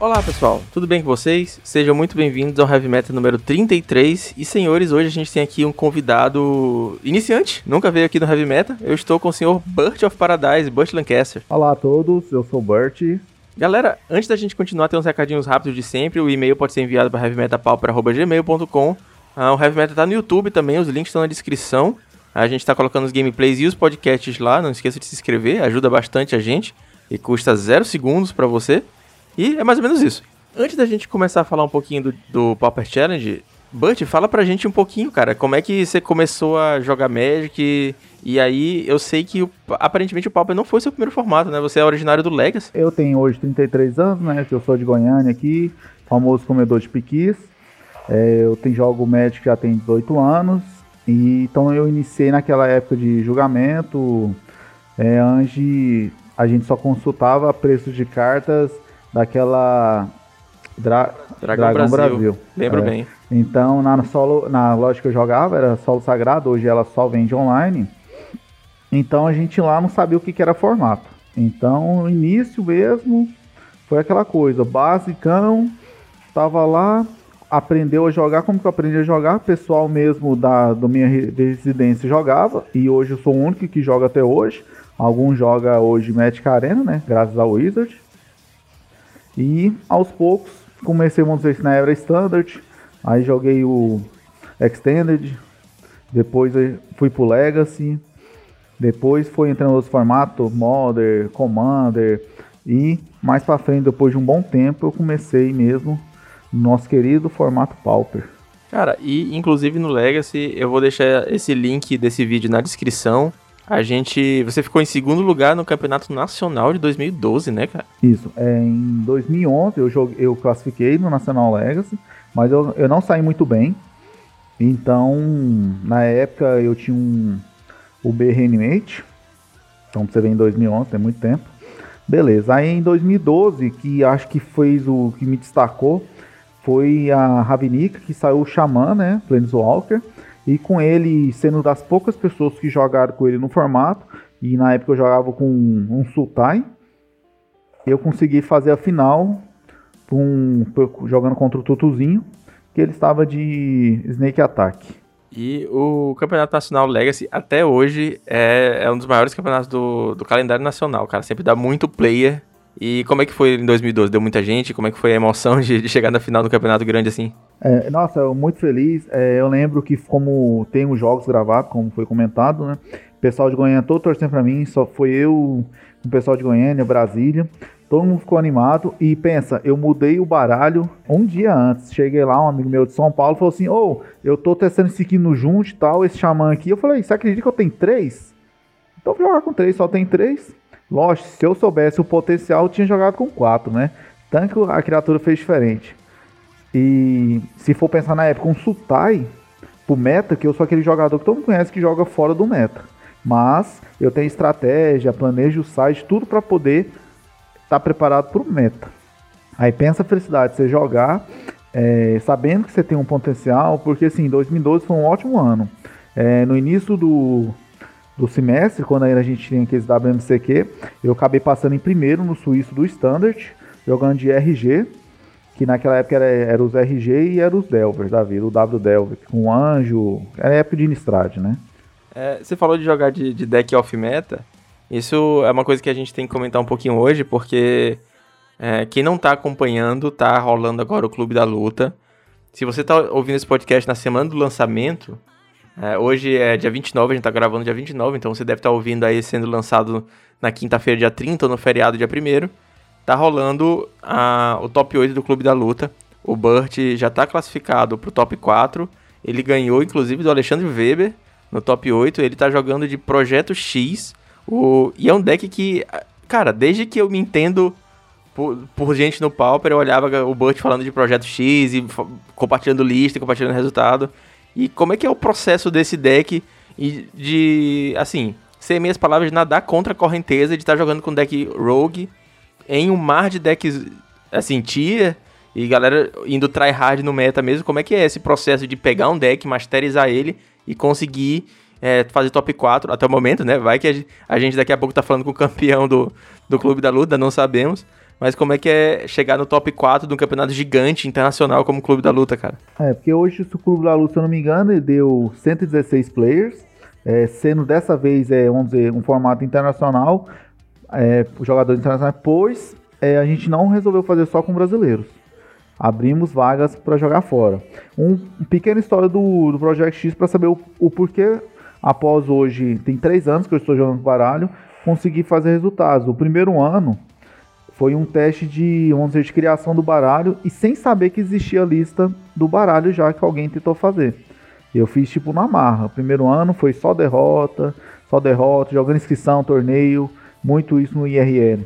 Olá pessoal, tudo bem com vocês? Sejam muito bem-vindos ao Heavy Metal número 33. E senhores, hoje a gente tem aqui um convidado iniciante, nunca veio aqui no Heavy Metal. Eu estou com o senhor Burt of Paradise, Burt Lancaster. Olá a todos, eu sou o Burt. Galera, antes da gente continuar, tem uns recadinhos rápidos de sempre. O e-mail pode ser enviado para heavymetalpauper.gmail.com. Ah, o Heavy Metal tá no YouTube também, os links estão na descrição. A gente está colocando os gameplays e os podcasts lá, não esqueça de se inscrever, ajuda bastante a gente e custa zero segundos para você. E é mais ou menos isso. Antes da gente começar a falar um pouquinho do, do Pauper Challenge, Butch, fala pra gente um pouquinho, cara, como é que você começou a jogar Magic e, e aí eu sei que o, aparentemente o Pauper não foi seu primeiro formato, né? Você é originário do Legacy. Eu tenho hoje 33 anos, né? Eu sou de Goiânia aqui, famoso comedor de piquis. É, eu tenho jogo Magic já tem 18 anos. E, então eu iniciei naquela época de julgamento, é, onde a gente só consultava preços de cartas daquela Dra Dragão, Dragão Brasil. Brasil. Lembro é. bem. Então, na, solo, na loja que eu jogava, era solo sagrado, hoje ela só vende online. Então a gente lá não sabia o que, que era formato. Então, no início mesmo, foi aquela coisa, basicão, tava lá, aprendeu a jogar, como que eu aprendi a jogar? O pessoal mesmo da do minha residência jogava, e hoje eu sou o único que joga até hoje. Alguns joga hoje Magic Arena, né? Graças ao Wizard. E aos poucos comecei, vamos dizer, na era Standard, aí joguei o Extended, depois fui pro Legacy, depois foi entrando outros formatos, Modern, Commander, e mais pra frente, depois de um bom tempo, eu comecei mesmo no nosso querido formato Pauper. Cara, e inclusive no Legacy, eu vou deixar esse link desse vídeo na descrição a gente. Você ficou em segundo lugar no Campeonato Nacional de 2012, né, cara? Isso. É, em 2011 eu, joguei, eu classifiquei no Nacional Legacy, mas eu, eu não saí muito bem. Então, na época eu tinha um o B Reanimate. Então, você ver em 2011, tem muito tempo. Beleza. Aí em 2012, que acho que fez o que me destacou, foi a Ravnica, que saiu o Xamã, né? Planeswalker. E com ele sendo das poucas pessoas que jogaram com ele no formato, e na época eu jogava com um Sultai, eu consegui fazer a final um, jogando contra o Tutuzinho, que ele estava de Snake Attack. E o Campeonato Nacional Legacy, até hoje, é, é um dos maiores campeonatos do, do calendário nacional, cara. Sempre dá muito player e como é que foi em 2012? Deu muita gente? Como é que foi a emoção de, de chegar na final do campeonato grande assim? É, nossa, eu muito feliz. É, eu lembro que como tem os jogos gravados, como foi comentado, né? O pessoal de Goiânia todo torcendo pra mim, só foi eu, o pessoal de Goiânia, Brasília. Todo mundo ficou animado e pensa, eu mudei o baralho um dia antes. Cheguei lá, um amigo meu de São Paulo falou assim: Ô, oh, eu tô testando esse aqui no junto e tal, esse xamã aqui. Eu falei: Você acredita que eu tenho três? Então vou jogar com três, só tem três. Lógico, se eu soubesse o potencial, eu tinha jogado com 4, né? Tanto a criatura fez diferente. E se for pensar na época, um Sultai pro meta, que eu sou aquele jogador que todo mundo conhece que joga fora do meta. Mas eu tenho estratégia, planejo o site, tudo para poder estar tá preparado pro meta. Aí pensa a felicidade, você jogar é, sabendo que você tem um potencial, porque assim, 2012 foi um ótimo ano. É, no início do, do semestre, quando a gente tinha aqueles WMCQ, eu acabei passando em primeiro no suíço do Standard, jogando de RG, que naquela época era, era os RG e era os Delvers da vida, o W Delver, com o Anjo, era época de Innistrad, né? É, você falou de jogar de, de deck off-meta, isso é uma coisa que a gente tem que comentar um pouquinho hoje, porque é, quem não tá acompanhando, tá rolando agora o Clube da Luta. Se você tá ouvindo esse podcast na semana do lançamento, é, hoje é dia 29, a gente tá gravando dia 29, então você deve estar tá ouvindo aí sendo lançado na quinta-feira, dia 30, ou no feriado, dia 1 Tá rolando a, o top 8 do Clube da Luta. O Burt já tá classificado pro top 4. Ele ganhou, inclusive, do Alexandre Weber no top 8. Ele tá jogando de Projeto X. O, e é um deck que, cara, desde que eu me entendo por, por gente no Pauper, eu olhava o Burt falando de Projeto X e compartilhando lista, compartilhando resultado. E como é que é o processo desse deck e de, assim, sem minhas palavras, de nadar contra a correnteza, de estar tá jogando com deck rogue em um mar de decks, assim, tier, e galera indo tryhard no meta mesmo. Como é que é esse processo de pegar um deck, masterizar ele e conseguir é, fazer top 4 até o momento, né? Vai que a gente daqui a pouco tá falando com o campeão do, do Clube da Luta, não sabemos. Mas como é que é chegar no top 4 de um campeonato gigante internacional como o Clube da Luta, cara? É, porque hoje o Clube da Luta, se eu não me engano, deu 116 players, é, sendo dessa vez, é, vamos dizer, um formato internacional, é, jogadores internacionais, pois é, a gente não resolveu fazer só com brasileiros. Abrimos vagas para jogar fora. Um, um pequena história do, do Project X para saber o, o porquê, após hoje, tem três anos que eu estou jogando baralho, consegui fazer resultados. O primeiro ano foi um teste de, vamos dizer, de criação do baralho e sem saber que existia a lista do baralho já que alguém tentou fazer. Eu fiz tipo na marra. O primeiro ano foi só derrota, só derrota, jogando inscrição, torneio, muito isso no IRL.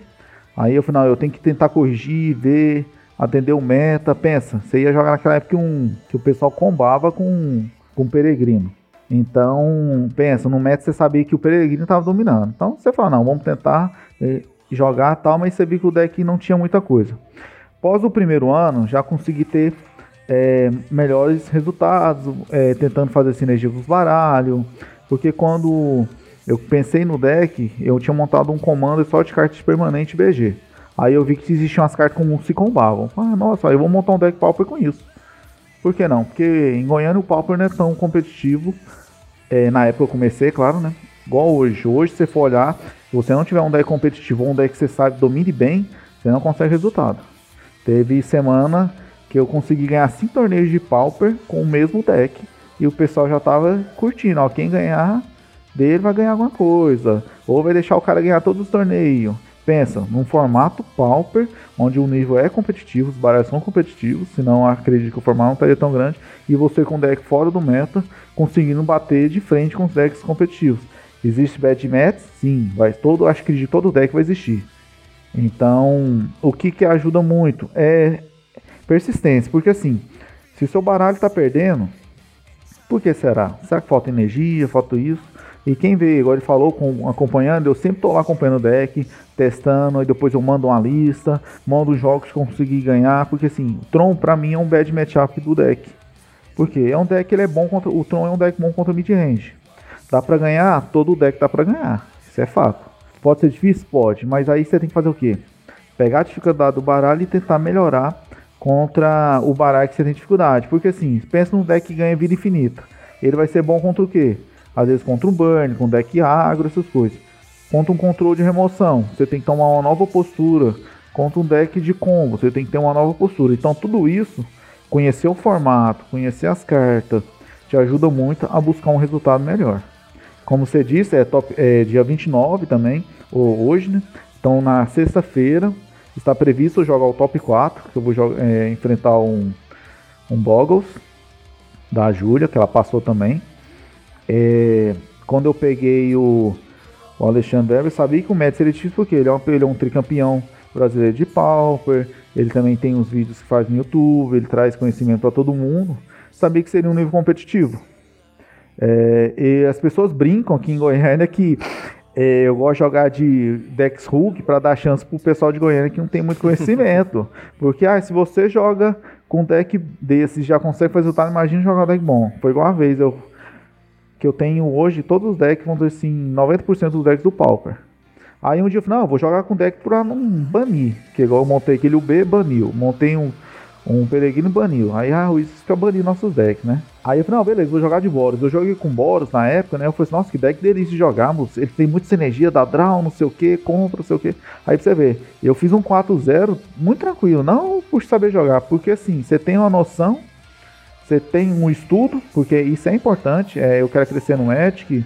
Aí eu falei, não, eu tenho que tentar corrigir, ver, atender o meta. Pensa, você ia jogar naquela época um, que o pessoal combava com, com peregrino. Então, pensa, no meta você sabia que o peregrino estava dominando. Então você fala, não, vamos tentar eh, jogar tal, mas você viu que o deck não tinha muita coisa. Após o primeiro ano, já consegui ter é, melhores resultados, é, tentando fazer sinergia com os baralhos, porque quando eu pensei no deck, eu tinha montado um comando só de cartas permanente BG. Aí eu vi que existiam as cartas como se combavam. Ah, nossa, eu vou montar um deck Pauper com isso. Por que não? Porque em Goiânia o Pauper não é tão competitivo. É, na época eu comecei, claro, né? Igual hoje. Hoje, se você for olhar, se você não tiver um deck competitivo um deck que você sabe domine bem, você não consegue resultado. Teve semana que eu consegui ganhar 5 torneios de Pauper com o mesmo deck. E o pessoal já tava curtindo. Ó, quem ganhar dele vai ganhar alguma coisa. Ou vai deixar o cara ganhar todos os torneios. Pensa, num formato Pauper, onde o nível é competitivo, os baralhos são competitivos, senão acredito que o formato não estaria tão grande, e você com deck fora do meta, conseguindo bater de frente com os decks competitivos. Existe bad match? Sim, vai todo, acho que de todo deck vai existir. Então, o que que ajuda muito é persistência, porque assim, se seu baralho está perdendo, por que será? Será que falta energia, falta isso? E quem vê, igual ele falou, com, acompanhando, eu sempre tô lá acompanhando o deck, testando, aí depois eu mando uma lista, mando os jogos que consegui ganhar, porque assim, o Tron pra mim é um bad matchup do deck. Porque é um deck ele é bom contra. O Tron é um deck bom contra mid-range. Dá pra ganhar? Todo deck dá pra ganhar. Isso é fato. Pode ser difícil? Pode. Mas aí você tem que fazer o quê? Pegar a dificuldade do baralho e tentar melhorar contra o baralho que você tem dificuldade. Porque assim, pensa num deck que ganha vida infinita. Ele vai ser bom contra o quê? às vezes contra um burn, com deck agro, essas coisas. Contra um controle de remoção, você tem que tomar uma nova postura. Contra um deck de combo, você tem que ter uma nova postura. Então tudo isso, conhecer o formato, conhecer as cartas, te ajuda muito a buscar um resultado melhor. Como você disse, é, top, é dia 29 também, ou hoje, né? Então na sexta-feira está previsto jogar o top 4, que eu vou é, enfrentar um, um Boggles da Júlia, que ela passou também. É, quando eu peguei o, o Alexandre eu sabia que o Mets seria difícil porque ele é, um, ele é um tricampeão brasileiro de Pauper, ele também tem os vídeos que faz no YouTube, ele traz conhecimento para todo mundo. Sabia que seria um nível competitivo. É, e as pessoas brincam aqui em Goiânia que é, eu gosto de jogar de Dex Hulk para dar chance pro pessoal de Goiânia que não tem muito conhecimento. Porque ah, se você joga com deck desse já consegue fazer resultado, imagina jogar um deck bom. Foi igual uma vez, eu que eu tenho hoje, todos os decks, vão dizer assim, 90% dos decks do Pauper. Aí um dia eu falei, não, eu vou jogar com deck pra não banir. Que igual eu montei aquele UB, baniu. Montei um, um Peregrino, baniu. Aí ah, isso fica banir nossos decks, né? Aí eu falei, não, beleza, vou jogar de Boros. Eu joguei com Boros na época, né? Eu falei assim, nossa, que deck delícia de jogar, moço. Ele tem muita energia, dá draw, não sei o que, compra, não sei o que. Aí pra você ver, eu fiz um 4-0 muito tranquilo, não por saber jogar, porque assim, você tem uma noção você tem um estudo, porque isso é importante. É, eu quero crescer no Ethic.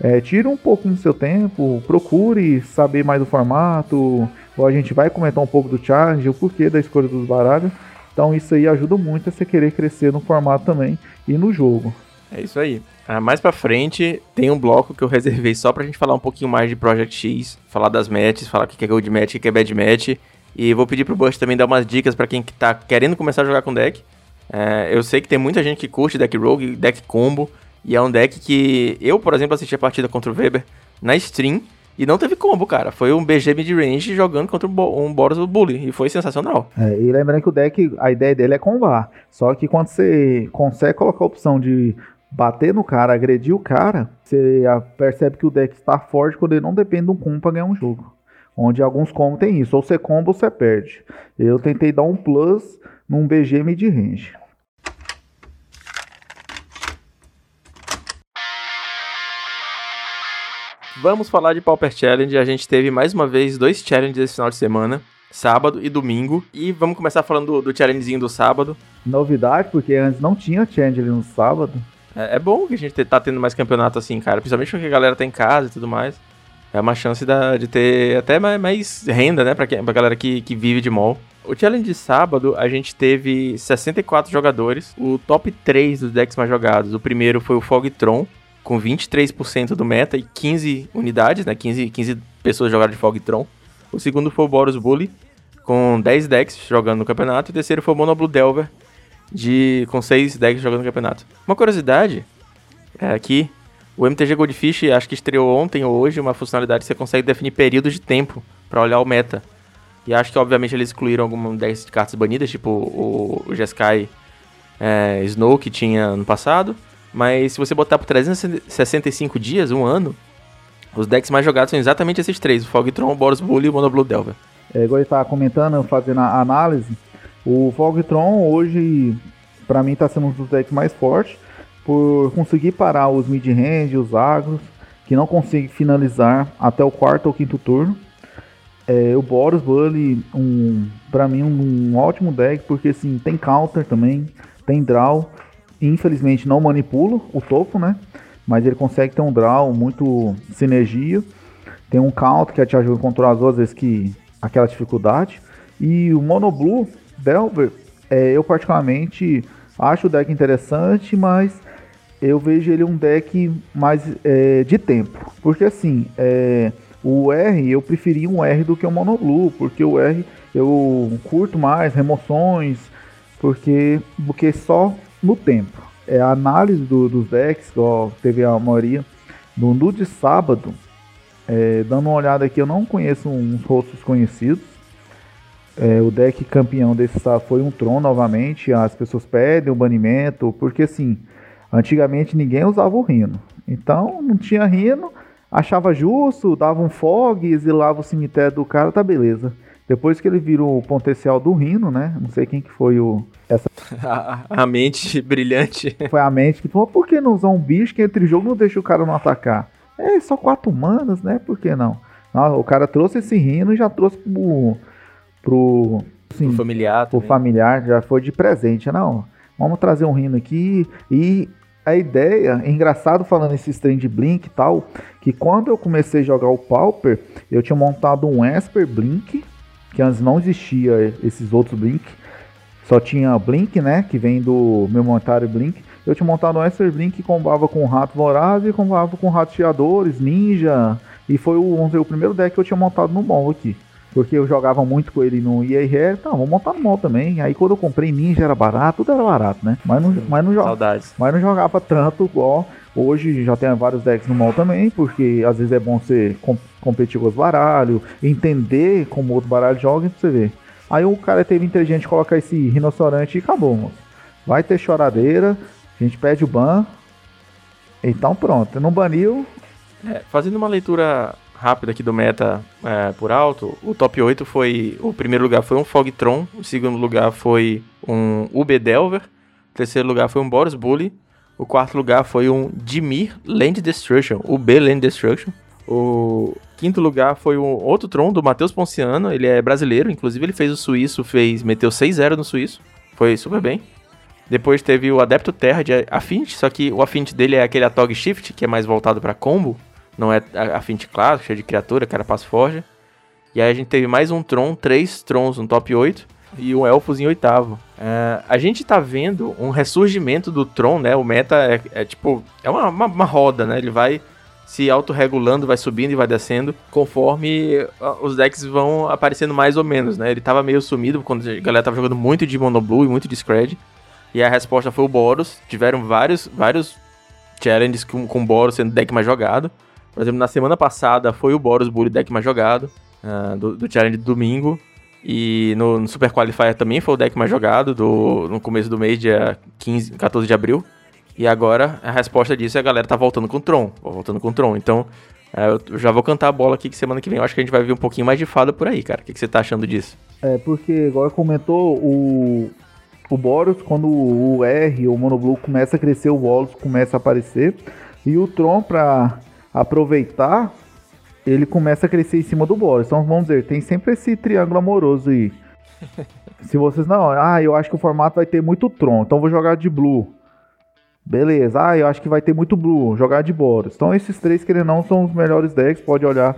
É, tira um pouco do seu tempo, procure saber mais do formato. Ou a gente vai comentar um pouco do challenge, o porquê da escolha dos baralhos. Então isso aí ajuda muito a você querer crescer no formato também e no jogo. É isso aí. Ah, mais pra frente tem um bloco que eu reservei só pra gente falar um pouquinho mais de Project X, falar das matches, falar o que é Gold Match, o que é Bad Match. E vou pedir pro Bush também dar umas dicas para quem que tá querendo começar a jogar com deck. É, eu sei que tem muita gente que curte deck rogue, deck combo, e é um deck que eu, por exemplo, assisti a partida contra o Weber na stream e não teve combo, cara. Foi um BG mid-range jogando contra um Boros Bully. E foi sensacional. É, e lembrando que o deck, a ideia dele é combar. Só que quando você consegue colocar a opção de bater no cara, agredir o cara, você percebe que o deck está forte quando ele não depende de um combo pra ganhar um jogo. Onde alguns combos tem isso, ou você comba ou você perde. Eu tentei dar um plus num BG mid-range. Vamos falar de Pauper Challenge. A gente teve mais uma vez dois challenges esse final de semana, sábado e domingo. E vamos começar falando do, do challengezinho do sábado. Novidade, porque antes não tinha challenge ali no sábado. É, é bom que a gente tá tendo mais campeonato assim, cara. Principalmente porque a galera tá em casa e tudo mais. É uma chance da, de ter até mais, mais renda, né, pra, quem, pra galera que, que vive de mall. O challenge de sábado, a gente teve 64 jogadores. O top 3 dos decks mais jogados. O primeiro foi o Fogtron, com 23% do meta e 15 unidades, né? 15, 15 pessoas jogaram de Fogtron. O segundo foi o Boros Bully, com 10 decks jogando no campeonato. E o terceiro foi o Mono Blue Delver, de, com 6 decks jogando no campeonato. Uma curiosidade é aqui o MTG Goldfish acho que estreou ontem ou hoje uma funcionalidade que você consegue definir períodos de tempo para olhar o meta. E acho que obviamente eles excluíram algumas dessas cartas banidas, tipo o, o Jeskai é, Snow que tinha no passado. Mas se você botar por 365 dias, um ano, os decks mais jogados são exatamente esses três: o Fogtron, o Boros Bully e o Mono Blue Delver. É, igual ele estava comentando, fazendo a análise, o Fogtron hoje, para mim, está sendo um dos decks mais fortes por conseguir parar os mid-range, os agros, que não conseguem finalizar até o quarto ou quinto turno. É, o Boros Bully, um, para mim, um, um, ótimo deck, porque assim, tem counter também, tem draw. Infelizmente não manipula o topo, né? Mas ele consegue ter um draw, muito sinergia. Tem um counter que te ajuda a controlar as duas vezes que aquela dificuldade. E o Mono Blue Delver, é, eu particularmente acho o deck interessante, mas eu vejo ele um deck mais é, de tempo. Porque assim, é, o R eu preferi um R do que o Mono Blue, porque o R eu curto mais remoções, porque, porque só no tempo. É a análise do, dos decks, igual teve a maioria, no, no de sábado, é, dando uma olhada aqui, eu não conheço uns rostos conhecidos. É, o deck campeão desse sábado foi um Tron novamente. As pessoas pedem o banimento, porque assim, Antigamente ninguém usava o rino. Então não tinha rino, achava justo, dava um fog, exilava o cemitério do cara, tá beleza. Depois que ele virou o potencial do rino, né? Não sei quem que foi o. Essa... A, a mente brilhante. Foi a mente que falou: por que não usar um bicho que entre jogo não deixa o cara não atacar? É, só quatro humanos, né? Por que não? não o cara trouxe esse rino e já trouxe pro. pro. Assim, pro familiar. Pro familiar, já foi de presente, não. Vamos trazer um rino aqui e a ideia, é engraçado falando esse trem de Blink e tal, que quando eu comecei a jogar o Pauper, eu tinha montado um Esper Blink, que antes não existia esses outros Blink, só tinha Blink, né, que vem do meu montário Blink. Eu tinha montado um Esper Blink que combava com Rato Voraz e combava com Ratos Chiadores, Ninja, e foi o, o primeiro deck que eu tinha montado no mall aqui. Porque eu jogava muito com ele no IRR, tá, vou montar no mall também. Aí quando eu comprei Ninja era barato, tudo era barato, né? Mas não, mas não, Saudades. mas não jogava tanto igual. Hoje já tem vários decks no mall também, porque às vezes é bom você com, competir com os baralhos, entender como outro baralho joga pra você ver. Aí o cara teve inteligente colocar esse rinoceronte e acabou, moço. Vai ter choradeira, a gente pede o ban. Então pronto, não baniu. É, fazendo uma leitura rápida aqui do meta é, por alto, o top 8 foi. O primeiro lugar foi um Fogtron, o segundo lugar foi um UB Delver, o terceiro lugar foi um Boros Bully, o quarto lugar foi um Dimir Land Destruction, UB Land Destruction. O quinto lugar foi um outro Tron do Matheus Ponciano, ele é brasileiro, inclusive ele fez o suíço, fez meteu 6-0 no suíço, foi super bem. Depois teve o Adepto Terra de Affinity, só que o Affinity dele é aquele Atog Shift, que é mais voltado para combo. Não é a, a Fint clássica, cheia de criatura, Carapaço Forja. E aí a gente teve mais um Tron, três Trons no top 8 e um Elfos em oitavo. É, a gente tá vendo um ressurgimento do Tron, né? O meta é, é tipo, é uma, uma, uma, roda, né? Ele vai se autorregulando, vai subindo e vai descendo conforme os decks vão aparecendo mais ou menos, né? Ele tava meio sumido quando a galera tava jogando muito de Mono Blue e muito de Scred. E a resposta foi o Boros. Tiveram vários, vários challenges com, com o Boros sendo deck mais jogado. Por exemplo, na semana passada foi o Boros Bully deck mais jogado, uh, do, do Challenge de domingo. E no, no, Super Qualifier também foi o deck mais jogado do, no começo do mês, dia 15, 14 de abril. E agora a resposta disso é a galera tá voltando com o Tron. Voltando com o Tron. Então, É, eu já vou cantar a bola aqui que semana que vem eu acho que a gente vai ver um pouquinho mais de fada por aí, cara. O que, que você tá achando disso? É, porque agora comentou o, o Boros, quando o R, o Monoblue começa a crescer, o Wallace começa a aparecer. E o Tron, pra aproveitar, ele começa a crescer em cima do Boros. Então vamos dizer, tem sempre esse triângulo amoroso aí. Se vocês não, ah, eu acho que o formato vai ter muito Tron, então vou jogar de Blue. Beleza, ah, eu acho que vai ter muito Blue, jogar de Boros. Então esses três, querendo não, são os melhores decks, pode olhar.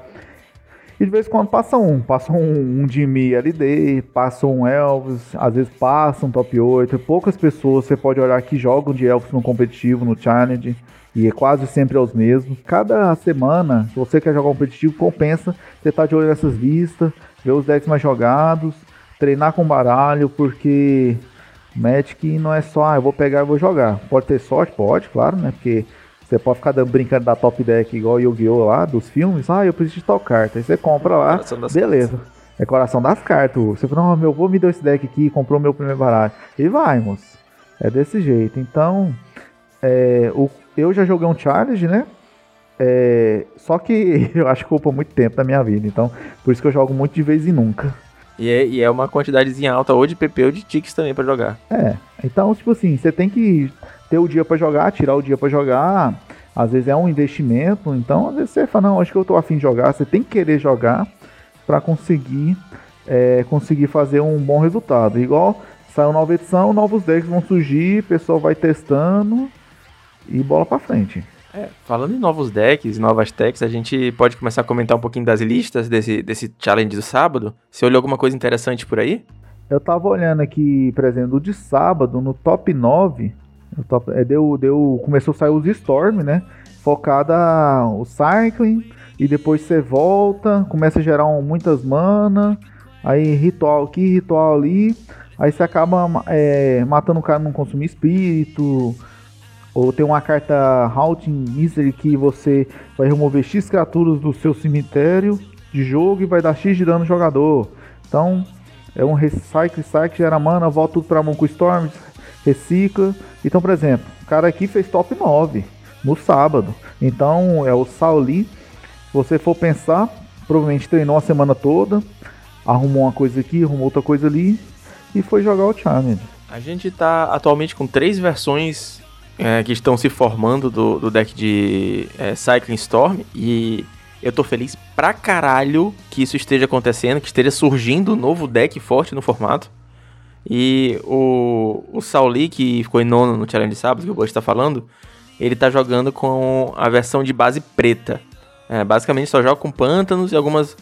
E de vez em quando passa um, passa um, um Jimmy LD, passa um Elvis, às vezes passa um top 8. Poucas pessoas você pode olhar que jogam de Elvis no competitivo, no Challenge, e é quase sempre os mesmos. Cada semana, se você quer jogar competitivo, compensa você estar tá de olho nessas listas, ver os decks mais jogados, treinar com baralho, porque Magic não é só, ah, eu vou pegar e vou jogar. Pode ter sorte? Pode, claro, né? Porque você pode ficar dando, brincando da top deck igual Yu-Gi-Oh! lá, dos filmes. Ah, eu preciso de tal carta. Aí você compra lá, beleza. Cartas. É coração das cartas. Você fala, não, meu avô me deu esse deck aqui, comprou meu primeiro baralho. E vai, moço. É desse jeito. Então, é, o, eu já joguei um challenge, né? É, só que eu acho que ocupa muito tempo da minha vida. Então, por isso que eu jogo muito de vez em nunca. E é, e é uma quantidadezinha alta ou de PP ou de ticks também para jogar. É, então, tipo assim, você tem que ter o dia para jogar, tirar o dia para jogar. Às vezes é um investimento, então às vezes você fala, não, acho que eu tô afim de jogar. Você tem que querer jogar para conseguir é, conseguir fazer um bom resultado. Igual saiu nova edição, novos decks vão surgir, o pessoal vai testando e bola para frente. É, falando em novos decks, novas techs, a gente pode começar a comentar um pouquinho das listas desse, desse challenge do sábado. Você olhou alguma coisa interessante por aí? Eu tava olhando aqui, por exemplo, de sábado, no top 9, top, é, deu, deu, começou a sair os Storm, né? Focada o Cycling, e depois você volta, começa a gerar um, muitas mana, aí ritual aqui, ritual ali, aí você acaba é, matando o cara não consumir espírito, ou tem uma carta Haunting Misery que você vai remover X criaturas do seu cemitério de jogo e vai dar X de dano no jogador. Então, é um recycle, cycle, gera mana, volta tudo pra mão com Storm, recicla. Então, por exemplo, o cara aqui fez top 9 no sábado. Então, é o Sauli. Se você for pensar, provavelmente treinou a semana toda, arrumou uma coisa aqui, arrumou outra coisa ali e foi jogar o Challenge. A gente tá atualmente com três versões é, que estão se formando do, do deck de é, Cycling Storm e eu tô feliz pra caralho que isso esteja acontecendo, que esteja surgindo um novo deck forte no formato. E o, o Sauli, que ficou em nono no Challenge Sábado, que o Bush tá falando, ele tá jogando com a versão de base preta. É, basicamente só joga com pântanos e algumas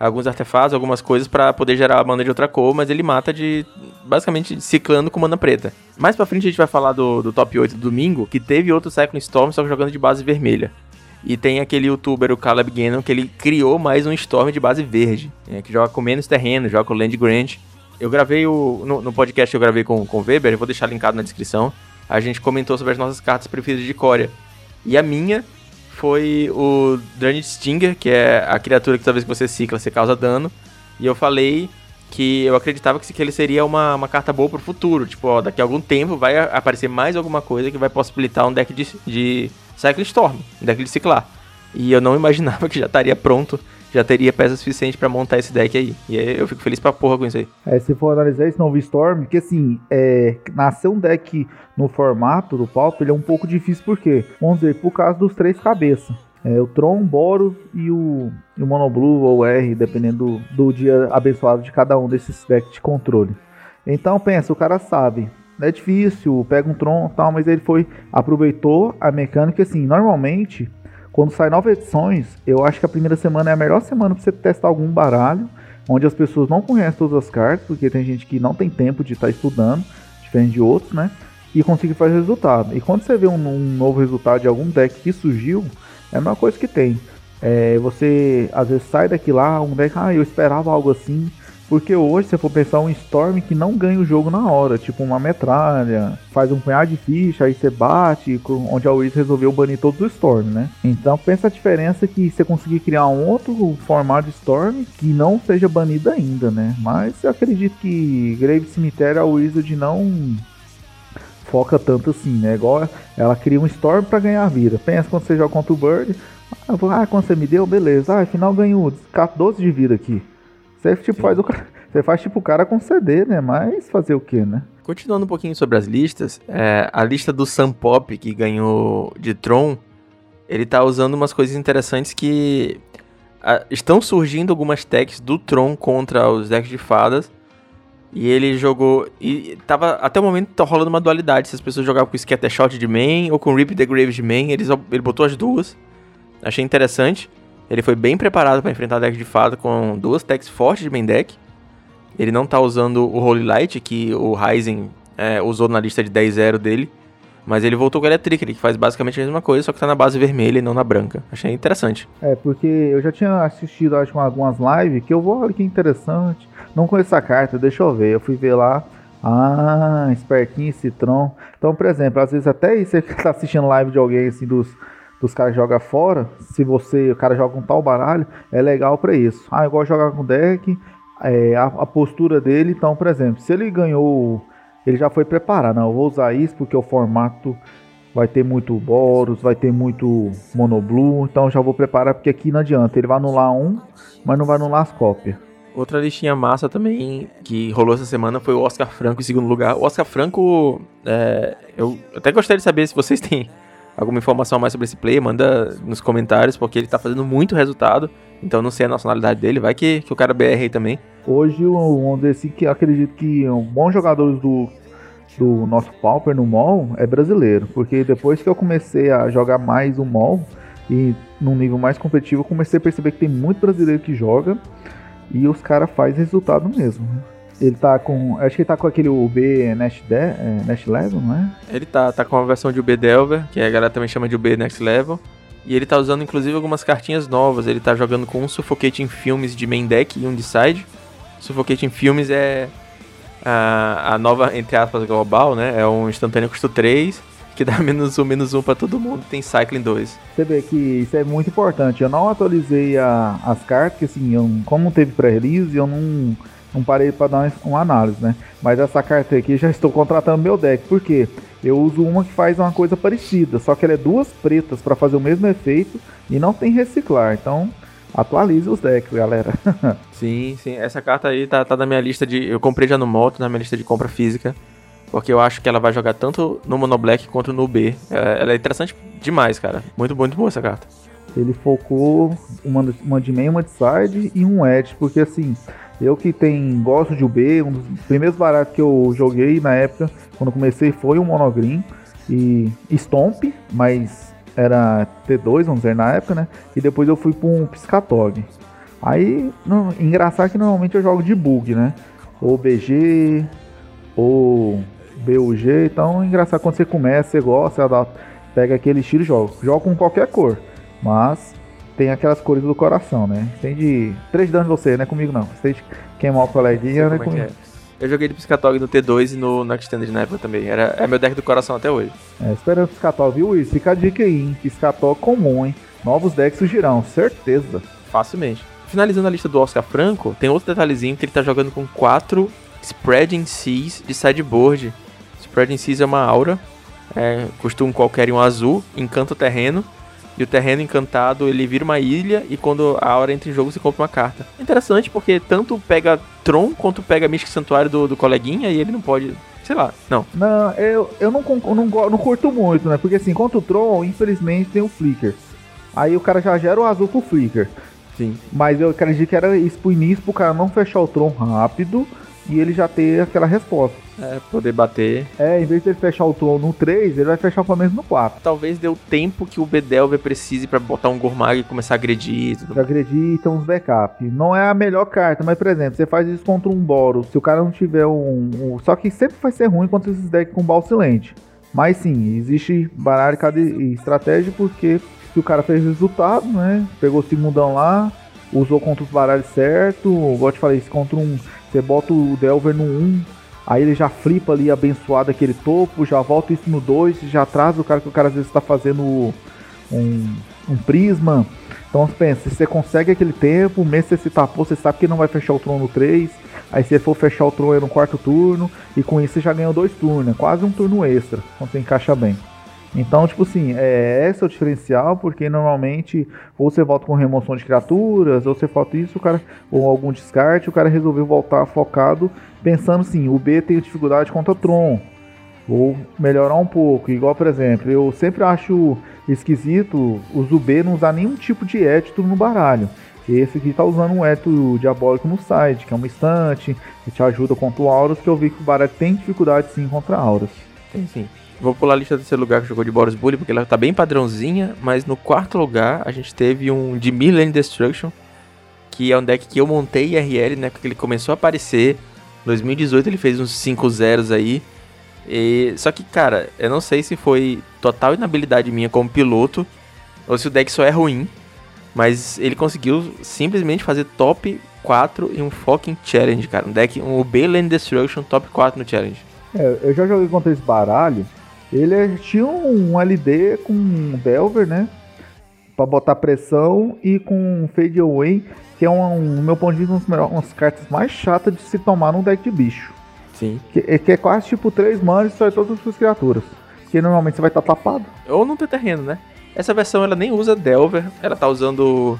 alguns artefatos, algumas coisas para poder gerar a mana de outra cor, mas ele mata de basicamente ciclando com mana preta. Mais pra frente a gente vai falar do, do top 8 do domingo, que teve outro Cyclone Storm, só jogando de base vermelha. E tem aquele youtuber, o Caleb Gannon, que ele criou mais um Storm de base verde, né, que joga com menos terreno, joga com Land Grant. Eu gravei o. No, no podcast eu gravei com, com o Weber, eu vou deixar linkado na descrição. A gente comentou sobre as nossas cartas preferidas de Corea. E a minha foi o Dranit Stinger, que é a criatura que toda vez que você cicla, você causa dano. E eu falei que eu acreditava que, que ele seria uma, uma carta boa pro futuro. Tipo, ó, daqui a algum tempo vai aparecer mais alguma coisa que vai possibilitar um deck de, de Cycle Storm, um deck de ciclar. E eu não imaginava que já estaria pronto já teria peça suficiente para montar esse deck aí. E aí eu fico feliz pra porra com isso aí. É, se for analisar esse novo Storm, que assim, é, nascer um deck no formato do Pauper, ele é um pouco difícil, porque, vamos dizer, por causa dos três cabeças. É, o Tron, Boros e o, e o Monoblue ou R, dependendo do, do dia abençoado de cada um desses decks de controle. Então pensa, o cara sabe, é difícil, pega um Tron e tal, mas ele foi, aproveitou a mecânica assim, normalmente quando sai novas edições, eu acho que a primeira semana é a melhor semana para você testar algum baralho, onde as pessoas não conhecem todas as cartas, porque tem gente que não tem tempo de estar tá estudando, diferente de outros, né? E conseguir fazer resultado. E quando você vê um, um, novo resultado de algum deck que surgiu, é a melhor coisa que tem. É, você às vezes sai daqui lá, um deck, ah, eu esperava algo assim, porque hoje, se for pensar um Storm que não ganha o jogo na hora, tipo uma metralha, faz um punhado de ficha, aí você bate, onde a Wiz resolveu banir todos os Storm, né? Então pensa a diferença que você conseguir criar um outro formato de Storm que não seja banido ainda, né? Mas eu acredito que Grave Cemitério a Wizard não foca tanto assim, né? Igual ela cria um Storm para ganhar vida. Pensa quando você joga contra o Bird, Ah, ah, quando você me deu, beleza. Ah, afinal ganhou 12 de vida aqui. Você tipo, faz o Você faz tipo o cara conceder, né? Mas fazer o que, né? Continuando um pouquinho sobre as listas, é, a lista do Sam Pop, que ganhou de Tron, ele tá usando umas coisas interessantes que a, estão surgindo algumas techs do Tron contra os decks de fadas. E ele jogou. E tava. Até o momento tá rolando uma dualidade. Se as pessoas jogavam com Scattershot de main ou com Rip the Grave de main. Eles, ele botou as duas. Achei interessante. Ele foi bem preparado para enfrentar deck de fada com duas techs fortes de main deck. Ele não tá usando o Holy Light, que o Ryzen é, usou na lista de 10-0 dele. Mas ele voltou com a Electric, que faz basicamente a mesma coisa, só que tá na base vermelha e não na branca. Achei interessante. É, porque eu já tinha assistido, acho, algumas lives que eu vou, olha que interessante. Não conheço a carta, deixa eu ver. Eu fui ver lá. Ah, espertinho Citron. Então, por exemplo, às vezes até você tá assistindo live de alguém assim dos, dos caras que jogam fora. Se você, o cara joga um tal baralho, é legal para isso. Ah, eu gosto de jogar com deck. É, a, a postura dele, então, por exemplo, se ele ganhou ele já foi preparar, não, eu vou usar isso porque o formato vai ter muito Boros, vai ter muito Monoblue, então já vou preparar porque aqui não adianta, ele vai anular um, mas não vai anular as cópias. Outra listinha massa também que rolou essa semana foi o Oscar Franco em segundo lugar. O Oscar Franco, é, eu até gostaria de saber se vocês têm alguma informação mais sobre esse play, manda nos comentários, porque ele tá fazendo muito resultado. Então não sei a nacionalidade dele, vai que, que o cara BR aí também. Hoje, um desse que acredito que um bom jogador do, do nosso Pauper no mall é brasileiro. Porque depois que eu comecei a jogar mais o mall e num nível mais competitivo, eu comecei a perceber que tem muito brasileiro que joga e os caras fazem resultado mesmo. Ele tá com. Acho que ele tá com aquele UB Next, de, é, Next Level, não é? Ele tá, tá com a versão de UB Delver, que a galera também chama de UB Next Level. E ele tá usando inclusive algumas cartinhas novas. Ele tá jogando com um Suffocating Filmes de main deck e um de side. Suffocating Filmes é a, a nova, entre aspas, global, né? É um instantâneo custo 3, que dá menos um, menos um pra todo mundo. Tem Cycling 2. Você vê que isso é muito importante. Eu não atualizei a, as cartas, que assim, eu, como não teve pré-release, eu não, não parei para dar uma análise, né? Mas essa carta aqui já estou contratando meu deck. Por quê? Eu uso uma que faz uma coisa parecida, só que ela é duas pretas para fazer o mesmo efeito e não tem reciclar. Então, atualize os decks, galera. sim, sim. Essa carta aí tá, tá na minha lista de. Eu comprei já no moto, na minha lista de compra física. Porque eu acho que ela vai jogar tanto no Mono Black quanto no B. Ela é interessante demais, cara. Muito, muito boa essa carta. Ele focou uma, uma de main, uma de side e um edge, porque assim, eu que tem, gosto de UB, um dos primeiros baratos que eu joguei na época, quando comecei, foi um Monogreen e Stomp, mas era T2, vamos dizer, na época, né? E depois eu fui para um Piscatog. Aí, não, engraçado que normalmente eu jogo de bug, né? Ou BG, ou BUG. Então, engraçado quando você começa, você gosta, você pega aquele estilo e joga. Joga com qualquer cor, mas tem aquelas cores do coração, né? Tem de 3 danos você, né? Comigo não. Você tem de queimar o coleguinha, né? É comigo. É. Eu joguei de Piscatog no T2 e no, no Extended na época também. Era, é meu deck do coração até hoje. É, esperando Piscatog, viu, Luiz? Fica a dica aí, hein? Piscatog comum, hein? Novos decks surgirão, certeza. Facilmente. Finalizando a lista do Oscar Franco, tem outro detalhezinho que ele tá jogando com 4 Spreading Seas de sideboard. Spreading Seas é uma aura, é, custa um qualquer e um azul, encanta o terreno. E o terreno encantado ele vira uma ilha e quando a hora entra em jogo você compra uma carta. Interessante porque tanto pega Tron quanto pega Mystic Santuário do, do coleguinha e ele não pode. Sei lá, não. Não, eu, eu não, não, não curto muito, né? Porque assim, contra o Tron, infelizmente tem o Flicker. Aí o cara já gera o azul pro Flicker. Sim. Mas eu acredito que era isso pro início pro cara não fechar o Tron rápido e ele já ter aquela resposta. É, poder bater. É, em vez de ele fechar o trono no 3, ele vai fechar o Flamengo no 4. Talvez dê o tempo que o Bedelver precise para botar um Gormag e começar a agredir. Tudo pra agredir e ter uns backup. Não é a melhor carta, mas por exemplo, você faz isso contra um Boros, se o cara não tiver um, um. Só que sempre vai ser ruim contra esses decks com Balsilente. Mas sim, existe baralho cada estratégia porque se o cara fez resultado, né? Pegou o segundão lá, usou contra os baralhos certo, igual eu te falei, contra um você bota o Delver no 1, aí ele já flipa ali abençoado aquele topo, já volta isso no 2, já traz o cara que o cara às vezes está fazendo um, um prisma. Então pensa, se você consegue aquele tempo, mesmo se você tapou, você sabe que não vai fechar o trono no 3. Aí se for fechar o trono no quarto turno, e com isso você já ganhou dois turnos, né? quase um turno extra, quando você encaixa bem. Então, tipo assim, é, esse é o diferencial, porque normalmente ou você volta com remoção de criaturas, ou você falta isso, o cara, ou algum descarte, o cara resolveu voltar focado, pensando assim, o B tem dificuldade contra Tron. Vou melhorar um pouco. Igual, por exemplo, eu sempre acho esquisito o Zubê não usar nenhum tipo de édito no baralho. Esse aqui tá usando um édito diabólico no side, que é uma instante, que te ajuda contra o Auras, que eu vi que o baralho tem dificuldade sim contra Auras. Tem sim. Vou pular a lista do terceiro lugar que jogou de Boros Bully, porque ela tá bem padrãozinha, mas no quarto lugar a gente teve um de Lane Destruction, que é um deck que eu montei IRL, né, porque ele começou a aparecer. Em 2018 ele fez uns 5 zeros aí. E, só que, cara, eu não sei se foi total inabilidade minha como piloto, ou se o deck só é ruim, mas ele conseguiu simplesmente fazer top 4 em um fucking challenge, cara. Um deck, um B Lane Destruction top 4 no challenge. É, eu já joguei contra esse baralho ele tinha um LD com um Delver, né? Pra botar pressão e com Fade Away, que é, um, no meu ponto de vista, uma das cartas mais chatas de se tomar num deck de bicho. Sim. Que, é, que é quase tipo 3 manas e só todas as suas criaturas. Porque normalmente você vai estar tá tapado. Ou não tem terreno, né? Essa versão ela nem usa Delver, ela tá usando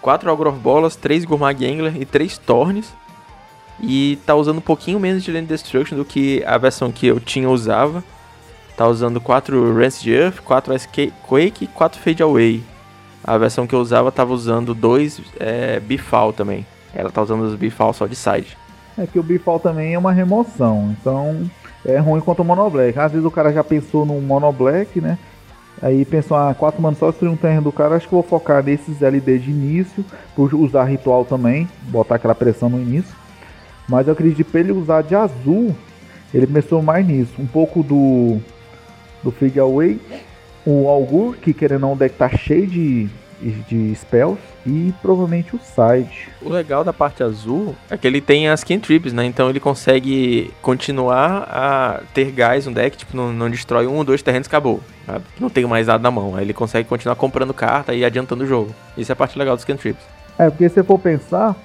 4 Algor Bolas, 3 Gourmag Angler e 3 Tornes. E tá usando um pouquinho menos de Land Destruction do que a versão que eu tinha usava. Tá usando 4 Rancid Earth, 4 Ice Quake e 4 Fade Away. A versão que eu usava tava usando 2 é, Bifal também. Ela tá usando os Bifal só de side. É que o Bifal também é uma remoção, então é ruim contra o Mono Black. Às vezes o cara já pensou no Mono Black, né? Aí pensou, ah, 4 manos só destruir um terreno do cara, acho que vou focar nesses LD de início, por usar ritual também, botar aquela pressão no início. Mas eu acredito que pra ele usar de azul, ele pensou mais nisso. Um pouco do do Fade Away. O Augur, que querendo ou não, o deck tá cheio de, de spells. E provavelmente o side. O legal da parte azul é que ele tem as cantrips, né? Então ele consegue continuar a ter gás no deck, tipo, não, não destrói um ou dois terrenos acabou. Sabe? Não tem mais nada na mão. Aí ele consegue continuar comprando carta e adiantando o jogo. Isso é a parte legal dos cantrips. É, porque se você for pensar,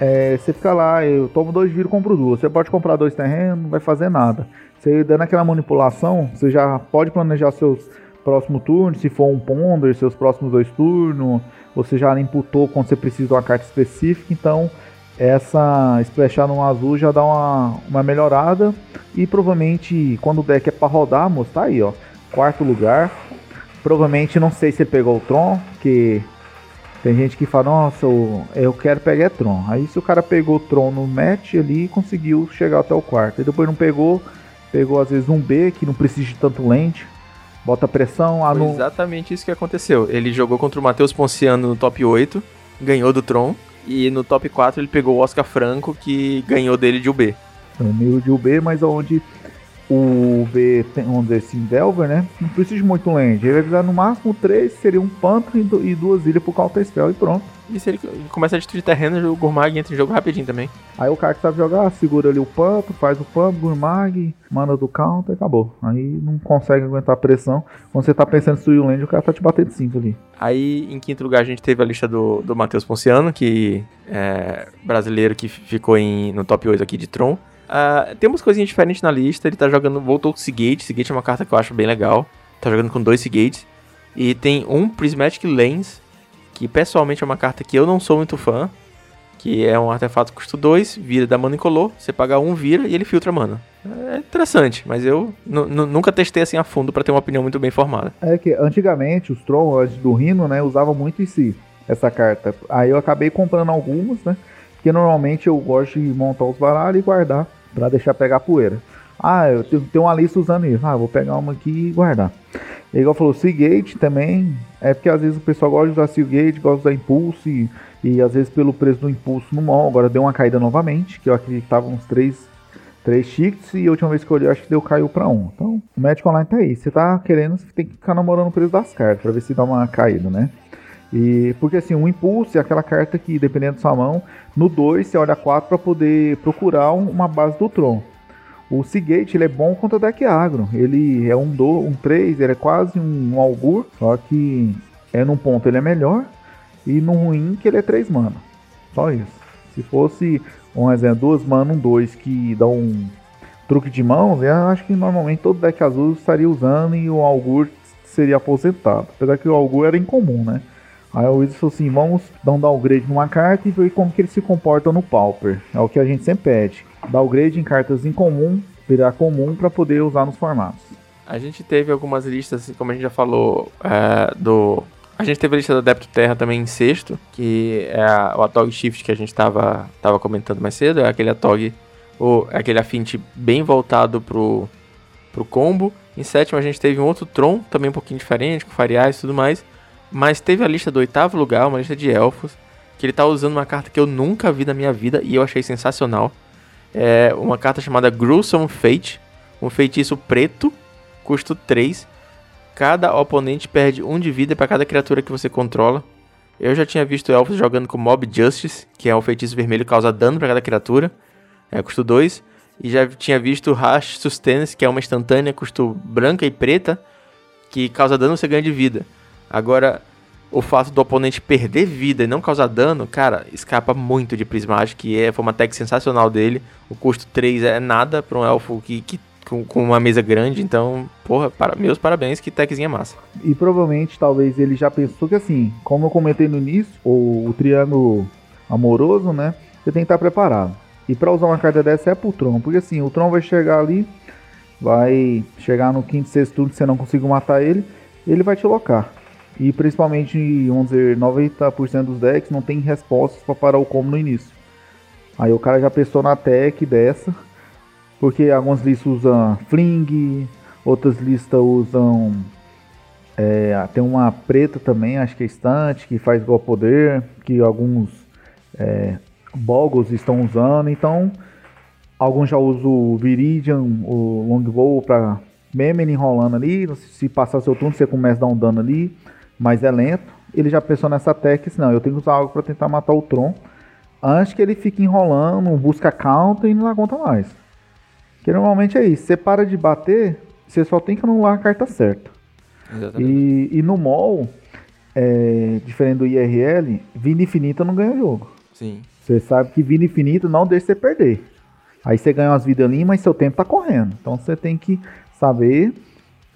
é, você fica lá, eu tomo dois vírus, compro duas. Você pode comprar dois terrenos, não vai fazer nada. Você dando aquela manipulação, você já pode planejar seus próximos turnos, se for um ponder, seus próximos dois turnos. Você já imputou quando você precisa de uma carta específica, então essa splashar no azul já dá uma, uma melhorada. E provavelmente quando o deck é para rodar, moço, tá aí, ó. Quarto lugar. Provavelmente não sei se ele pegou o Tron, que tem gente que fala, nossa, eu quero pegar Tron. Aí se o cara pegou o Tron no match ali conseguiu chegar até o quarto. E depois não pegou, Pegou às vezes um B que não precisa de tanto lente. Bota pressão. Foi no... exatamente isso que aconteceu. Ele jogou contra o Matheus Ponciano no top 8, ganhou do Tron. E no top 4 ele pegou o Oscar Franco, que ganhou dele de UB. Meio de UB, mas onde o V assim, Delver, né? Não precisa de muito land. Ele vai precisar no máximo 3, seria um pântano e duas ilhas pro Counter Spell e pronto. E se ele começa a destruir terreno, o Gourmag entra em jogo rapidinho também. Aí o cara que sabe jogar, segura ali o pump, faz o pump, Gourmag, manda do counter e acabou. Aí não consegue aguentar a pressão. Quando você tá pensando em destruir o land, o cara tá te batendo 5 ali. Aí, em quinto lugar, a gente teve a lista do, do Matheus Ponciano, que é brasileiro que ficou em, no top 8 aqui de Tron. Uh, tem umas coisinhas diferentes na lista. Ele tá jogando, voltou com Seagate. Seagate é uma carta que eu acho bem legal. Tá jogando com dois Seagates. E tem um Prismatic Lens, que pessoalmente é uma carta que eu não sou muito fã. Que é um artefato custo 2, vira da mana incolor. Você paga um, vira e ele filtra mana. É interessante, mas eu nunca testei assim a fundo para ter uma opinião muito bem formada. É que antigamente os Trolls do Rino, né, usavam muito em si essa carta. Aí eu acabei comprando algumas, né? Porque normalmente eu gosto de montar os baralhos e guardar para deixar pegar poeira. Ah, eu tenho, tenho uma lista usando isso. Ah, vou pegar uma aqui e guardar. E igual falou, Seagate também. É porque às vezes o pessoal gosta de usar Seagate, gosta de usar Impulse. E, e às vezes pelo preço do Impulso no mall. Agora deu uma caída novamente. Que eu acredito que tava uns 3, 3 chiques. E a última vez que eu olhei, acho que deu caiu para 1. Então o Magic Online tá aí. Você tá querendo, você tem que ficar namorando o preço das cartas. para ver se dá uma caída, né? E porque assim, um impulso é aquela carta que, dependendo da sua mão, no 2 você olha 4 para poder procurar uma base do Tron. O Seagate ele é bom contra deck agro. Ele é um 2, um 3, ele é quase um, um Augur, só que é num ponto ele é melhor e no ruim que ele é 3 mana. Só isso. Se fosse um exemplo, duas mana, um 2 que dá um truque de mãos, eu acho que normalmente todo deck azul estaria usando e o Augur seria aposentado. Apesar que o Algu era incomum, né? Aí o Wizards falou assim: vamos dar um downgrade numa carta e ver como que ele se comporta no Pauper. É o que a gente sempre pede. Downgrade em cartas incomum, virar comum para poder usar nos formatos. A gente teve algumas listas, assim, como a gente já falou, é, do. A gente teve a lista do Adepto Terra também em sexto, que é a, o Atog Shift que a gente estava tava comentando mais cedo, é aquele Atog, o, é aquele Affinity bem voltado pro, pro combo. Em sétimo a gente teve um outro Tron, também um pouquinho diferente, com Fariais e tudo mais. Mas teve a lista do oitavo lugar, uma lista de elfos, que ele tá usando uma carta que eu nunca vi na minha vida e eu achei sensacional. É uma carta chamada Gruesome Fate, um feitiço preto, custo 3. Cada oponente perde 1 de vida para cada criatura que você controla. Eu já tinha visto elfos jogando com Mob Justice, que é um feitiço vermelho que causa dano para cada criatura, é custo 2. E já tinha visto Rash Sustenance, que é uma instantânea, custo branca e preta, que causa dano você ganha de vida. Agora, o fato do oponente perder vida e não causar dano, cara, escapa muito de Prismagem, que é, foi uma tech sensacional dele. O custo 3 é nada para um elfo que, que com, com, uma mesa grande, então, porra, para, meus parabéns, que techzinha massa. E provavelmente, talvez ele já pensou que assim, como eu comentei no início, o, o triângulo amoroso, né, você tem que estar preparado. E para usar uma carta dessa é pro Tron, porque assim, o Tron vai chegar ali, vai chegar no quinto, sexto turno, se você não conseguir matar ele, ele vai te locar. E principalmente, vamos dizer, 90% dos decks não tem respostas para parar o combo no início. Aí o cara já pensou na tech dessa, porque algumas listas usam fling, outras listas usam. É, tem uma preta também, acho que é estante, que faz igual poder, que alguns é, Boggles estão usando. Então, alguns já usam o Viridian, o Longbow para mesmo ele enrolando ali. Se passar seu turno, você começa a dar um dano ali mas é lento. Ele já pensou nessa tech, não, eu tenho que usar algo para tentar matar o Tron antes que ele fique enrolando, busca counter e não aguenta mais. Que normalmente é isso, você para de bater, você só tem que anular a carta certa. E, e, no mall, é, diferente do IRL, vida infinita não ganha jogo. Sim. Você sabe que vida infinita não deixa você perder. Aí você ganha umas vidas ali, mas seu tempo tá correndo. Então você tem que saber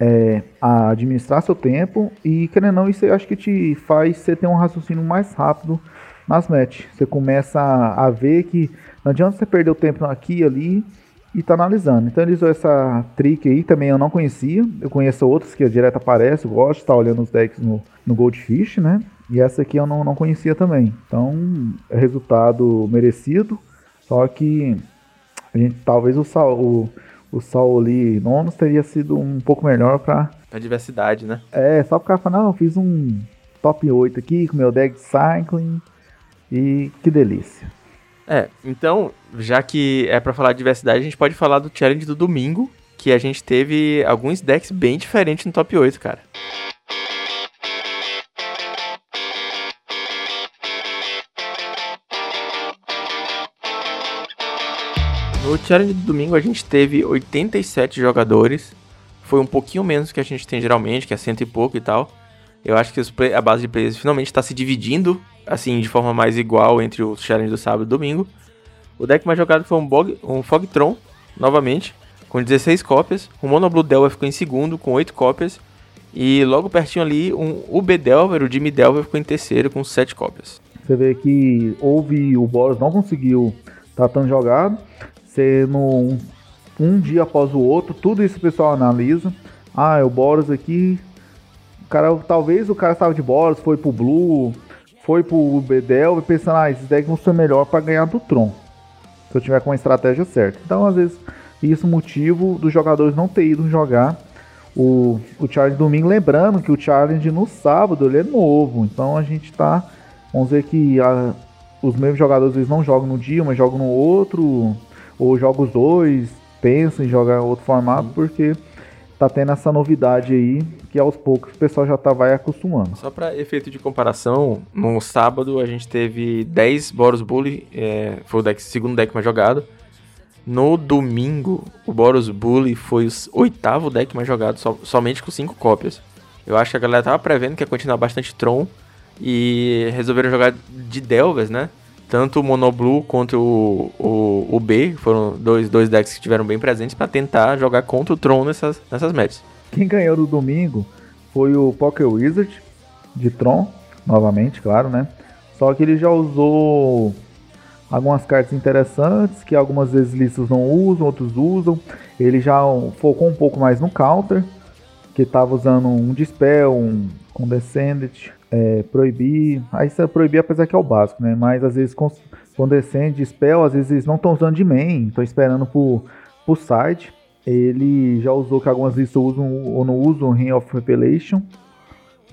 é, a administrar seu tempo e, querendo ou não, isso eu acho que te faz você ter um raciocínio mais rápido nas matches. Você começa a, a ver que não adianta você perder o tempo aqui e ali e tá analisando. Então ele usou essa trick aí, também eu não conhecia. Eu conheço outros que direto aparece, eu gosto de estar olhando os decks no, no Goldfish, né? E essa aqui eu não, não conhecia também. Então, é resultado merecido. Só que a gente talvez o, o o Sol ali nono teria sido um pouco melhor pra. A diversidade, né? É, só porque falando, não, fiz um top 8 aqui com meu deck de cycling e que delícia. É, então, já que é para falar de diversidade, a gente pode falar do challenge do domingo, que a gente teve alguns decks bem diferentes no top 8, cara. No challenge do domingo a gente teve 87 jogadores. Foi um pouquinho menos que a gente tem geralmente, que é cento e pouco e tal. Eu acho que a base de players finalmente está se dividindo, assim, de forma mais igual entre os challenges do sábado e domingo. O deck mais jogado foi um, Bog, um Fogtron, novamente, com 16 cópias. O Mono Blue Delver ficou em segundo, com 8 cópias. E logo pertinho ali, um UB Delver, o Jimmy Delver, ficou em terceiro, com 7 cópias. Você vê que houve, o Boros não conseguiu estar tá tão jogado sendo um, um dia após o outro, tudo isso o pessoal analisa. Ah, é o Boros aqui. O cara, talvez o cara estava de Boros, foi pro Blue, foi pro Bedel pensando, ah, esses decks vão ser melhor para ganhar do Tron. Se eu tiver com a estratégia certa. Então, às vezes, isso é motivo dos jogadores não ter ido jogar o, o challenge domingo. Lembrando que o challenge no sábado ele é novo. Então a gente tá. Vamos ver que a, os mesmos jogadores eles não jogam no dia, mas jogam no outro ou joga os dois, pensa em jogar outro formato, porque tá tendo essa novidade aí que aos poucos o pessoal já tá vai acostumando. Só para efeito de comparação, no sábado a gente teve 10 Boros Bully, é, foi o deck, segundo deck mais jogado. No domingo, o Boros Bully foi o oitavo deck mais jogado, so, somente com 5 cópias. Eu acho que a galera tava prevendo que ia continuar bastante Tron e resolveram jogar de Delvas, né? Tanto o Monoblue quanto o, o, o B, foram dois, dois decks que estiveram bem presentes para tentar jogar contra o Tron nessas, nessas matches. Quem ganhou no domingo foi o Poker Wizard de Tron, novamente, claro, né? Só que ele já usou algumas cartas interessantes que algumas vezes listas não usam, outros usam. Ele já focou um pouco mais no counter, que estava usando um Dispel, um Condescendent, é, proibir. Aí é proibir apesar que é o básico, né? Mas às vezes Condescendent, Dispel, às vezes eles não estão usando de main, estão esperando por, por side. Ele já usou que algumas listas usam ou não usam o Ring of Revelation.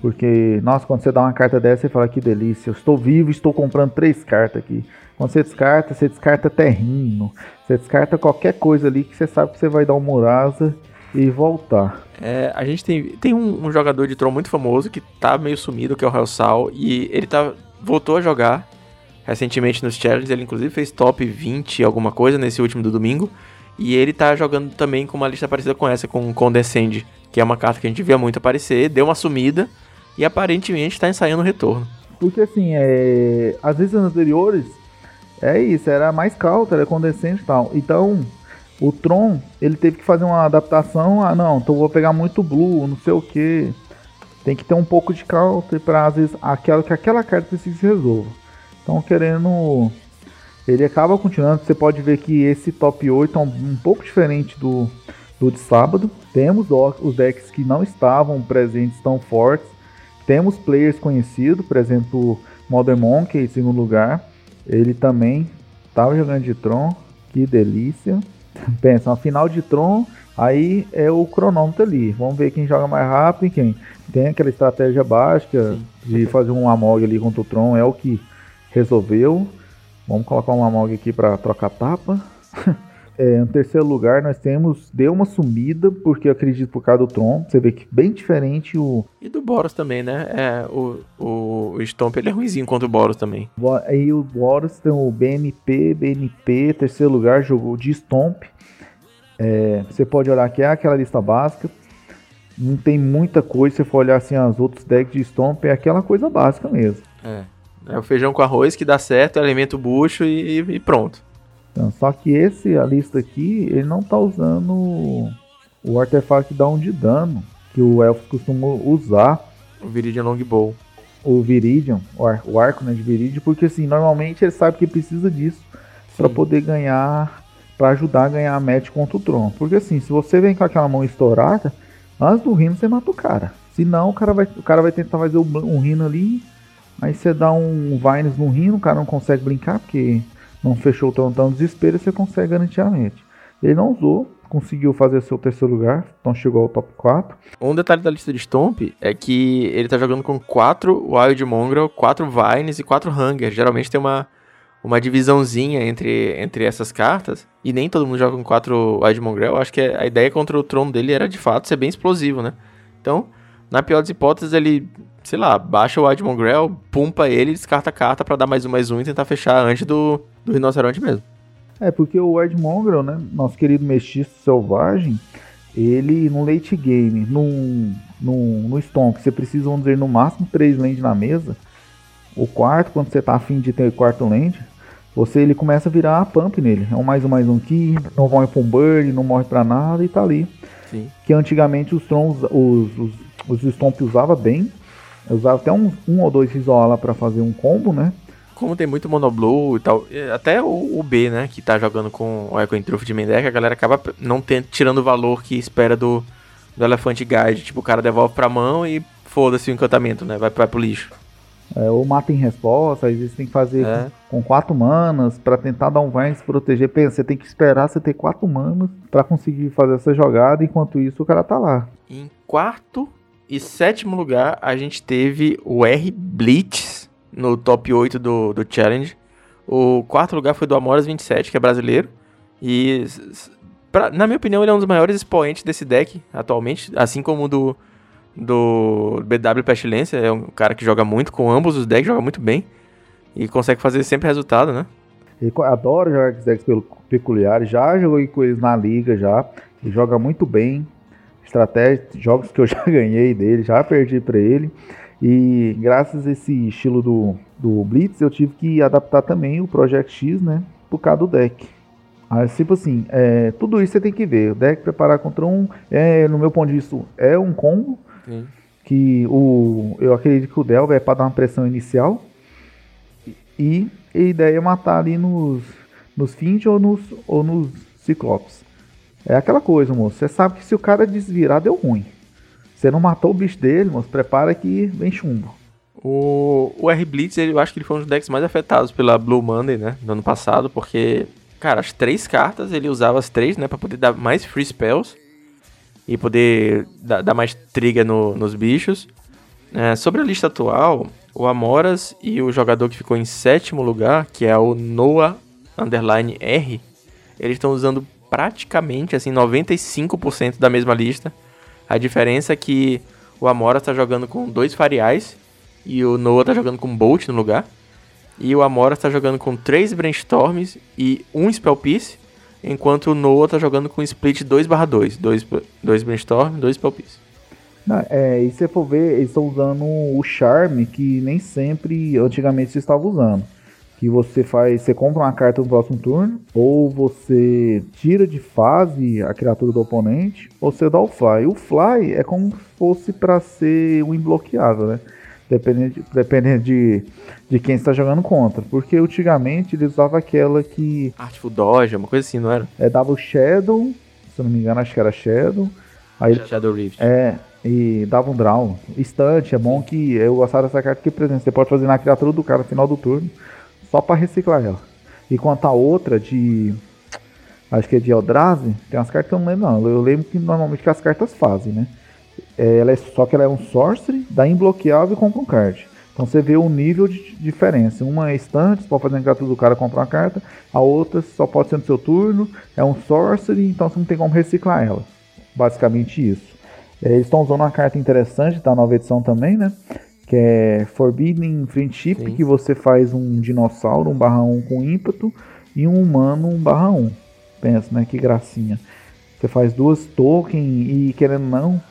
Porque, nossa, quando você dá uma carta dessa, você fala que delícia, eu estou vivo estou comprando três cartas aqui. Quando você descarta, você descarta terreno, você descarta qualquer coisa ali que você sabe que você vai dar um Murasa e voltar. É, a gente tem, tem um, um, jogador de Tron muito famoso que tá meio sumido, que é o Hellsal, e ele tá, voltou a jogar recentemente nos challenges, ele inclusive fez top 20 alguma coisa nesse último do domingo, e ele tá jogando também com uma lista parecida com essa, com Condescend, que é uma carta que a gente via muito aparecer, deu uma sumida, e aparentemente está ensaiando o retorno. Porque assim, é... as vezes anteriores, é isso, era mais counter, era condescente e tal. Então, o Tron, ele teve que fazer uma adaptação. Ah, não, então vou pegar muito blue, não sei o que. Tem que ter um pouco de counter para às vezes aquela que aquela carta se resolva. Então, querendo ele acaba continuando. Você pode ver que esse top 8 é um, um pouco diferente do, do de sábado. Temos os decks que não estavam presentes tão fortes. Temos players conhecidos, por exemplo, Modern Monkey em segundo lugar. Ele também estava jogando de Tron, que delícia. Pensa, uma final de Tron, aí é o cronômetro ali. Vamos ver quem joga mais rápido e quem. Tem aquela estratégia básica de fazer um Amog ali contra o Tron, é o que resolveu. Vamos colocar um Amog aqui para trocar tapa. É, no terceiro lugar, nós temos Deu uma sumida, porque eu acredito por causa do Tron. Você vê que bem diferente o. E do Boros também, né? É, o, o, o Stomp ele é ruimzinho contra o Boros também. Aí o Boros tem o BMP, BNP, terceiro lugar, jogou de Stomp. É, você pode olhar que é aquela lista básica. Não tem muita coisa, se for olhar assim as outros decks de Stomp, é aquela coisa básica mesmo. É. É o feijão com arroz que dá certo, alimenta o bucho e, e pronto. Então, só que esse, a lista aqui, ele não tá usando o artefato que dá um de dano, que o elfo costuma usar. O Viridian Longbow. O Viridian, o, ar, o arco né, de Viridian, porque assim, normalmente ele sabe que precisa disso para poder ganhar, para ajudar a ganhar a match contra o Tron. Porque assim, se você vem com aquela mão estourada, antes do rino você mata o cara. Senão o cara vai, o cara vai tentar fazer um, um rino ali, aí você dá um Vines no rino, o cara não consegue brincar, porque não fechou tão, tão desespero, você consegue garantir a mente. Ele não usou, conseguiu fazer seu terceiro lugar, então chegou ao top 4. Um detalhe da lista de Stomp é que ele tá jogando com 4 Wild Mongrel, 4 Vines e 4 Hunger. Geralmente tem uma, uma divisãozinha entre, entre essas cartas, e nem todo mundo joga com 4 Wild Mongrel. Acho que a ideia contra o trono dele era de fato ser bem explosivo, né? Então, na pior das hipóteses, ele sei lá, baixa o Wild Mongrel, pumpa ele, descarta a carta para dar mais um, mais um e tentar fechar antes do, do rinoceronte mesmo. É, porque o Wild Mongrel, né, nosso querido mestiço selvagem, ele no late game, no, no, no Stomp, você precisa, vamos dizer, no máximo três land na mesa. O quarto, quando você tá afim de ter quarto land, você ele começa a virar a pump nele. É um mais um mais um que não morre pra um bird, não morre pra nada e tá ali. Sim. Que antigamente os Trons, os, os, os Stomp usava bem, usava até um, um ou dois Rizola para fazer um combo, né? Como tem muito Monoblue e tal, até o, o, B, né, que tá jogando com o Echo Intrufe de Mendek, a galera acaba não tendo, tirando o valor que espera do, do Elefante Guide. Tipo, o cara devolve pra mão e foda-se o encantamento, né? Vai, vai pro lixo. É, ou mata em resposta, às vezes tem que fazer é. com, com, quatro manas para tentar dar um vai se proteger. Pensa, você tem que esperar você ter quatro manas para conseguir fazer essa jogada, enquanto isso o cara tá lá. Em quarto e sétimo lugar, a gente teve o R Blitz no top 8 do, do Challenge. O quarto lugar foi do Amoras 27, que é brasileiro. E, pra, na minha opinião, ele é um dos maiores expoentes desse deck atualmente, assim como do, do BW Pestilência. É um cara que joga muito com ambos os decks, joga muito bem. E consegue fazer sempre resultado, né? Ele adora jogar com decks peculiares, já jogou com eles na liga já. Ele joga muito bem, estratégia, jogos que eu já ganhei dele, já perdi para ele. E graças a esse estilo do, do Blitz, eu tive que adaptar também o Project X, né? Por causa do deck. Aí, tipo assim, é, tudo isso você tem que ver. O deck preparar contra um, é, no meu ponto de vista, é um combo. Sim. Que o, eu acredito que o Delva é para dar uma pressão inicial. E a ideia é matar ali nos, nos Finch ou nos, ou nos Ciclopes. É aquela coisa, moço. Você sabe que se o cara desvirar, deu ruim. Você não matou o bicho dele, moço. Prepara que vem chumbo. O, o R-Blitz, eu acho que ele foi um dos decks mais afetados pela Blue Monday, né? No ano passado, porque, cara, as três cartas ele usava as três, né? Pra poder dar mais free spells e poder dar, dar mais triga no, nos bichos. É, sobre a lista atual, o Amoras e o jogador que ficou em sétimo lugar, que é o Noah Underline R, eles estão usando praticamente assim 95% da mesma lista. A diferença é que o Amoras está jogando com dois Fariais e o Noah está jogando com Bolt no lugar. E o Amoras está jogando com três Brainstorms e um Spell Piece, enquanto o Noah está jogando com Split 2/2, dois, dois Brainstorm, dois Spell Piece. Não, é, e se você for ver, eles estão usando o Charme que nem sempre, antigamente, se estava usando. Que você faz, você compra uma carta no próximo turno, ou você tira de fase a criatura do oponente, ou você dá o Fly. O Fly é como se fosse para ser um imbloqueável, né? Dependendo, de, dependendo de, de quem está jogando contra. Porque antigamente eles usavam aquela que. Artful Dodge, uma coisa assim, não era? É, dava o Shadow, se eu não me engano, acho que era Shadow. Aí, Shadow Rift. É, e dava um draw. Instante, é bom que eu gostava dessa carta que presente. Você pode fazer na criatura do cara no final do turno, só para reciclar ela. E quanto a outra de. Acho que é de Eldrazi, tem umas cartas que eu não lembro, não. Eu lembro que normalmente que as cartas fazem, né? É, ela é, só que ela é um sorcery, dá imbloqueável e compra um card. Então você vê o nível de diferença. Uma é instante, pode fazer criatura do cara comprar uma carta. A outra só pode ser no seu turno. É um sorcery, então você não tem como reciclar ela. Basicamente isso. É, eles estão usando uma carta interessante da nova edição também, né? Que é Forbidden Friendship, Sim. que você faz um dinossauro, um barra 1 com ímpeto, e um humano, um barra 1. Pensa, né? Que gracinha. Você faz duas tokens e querendo não,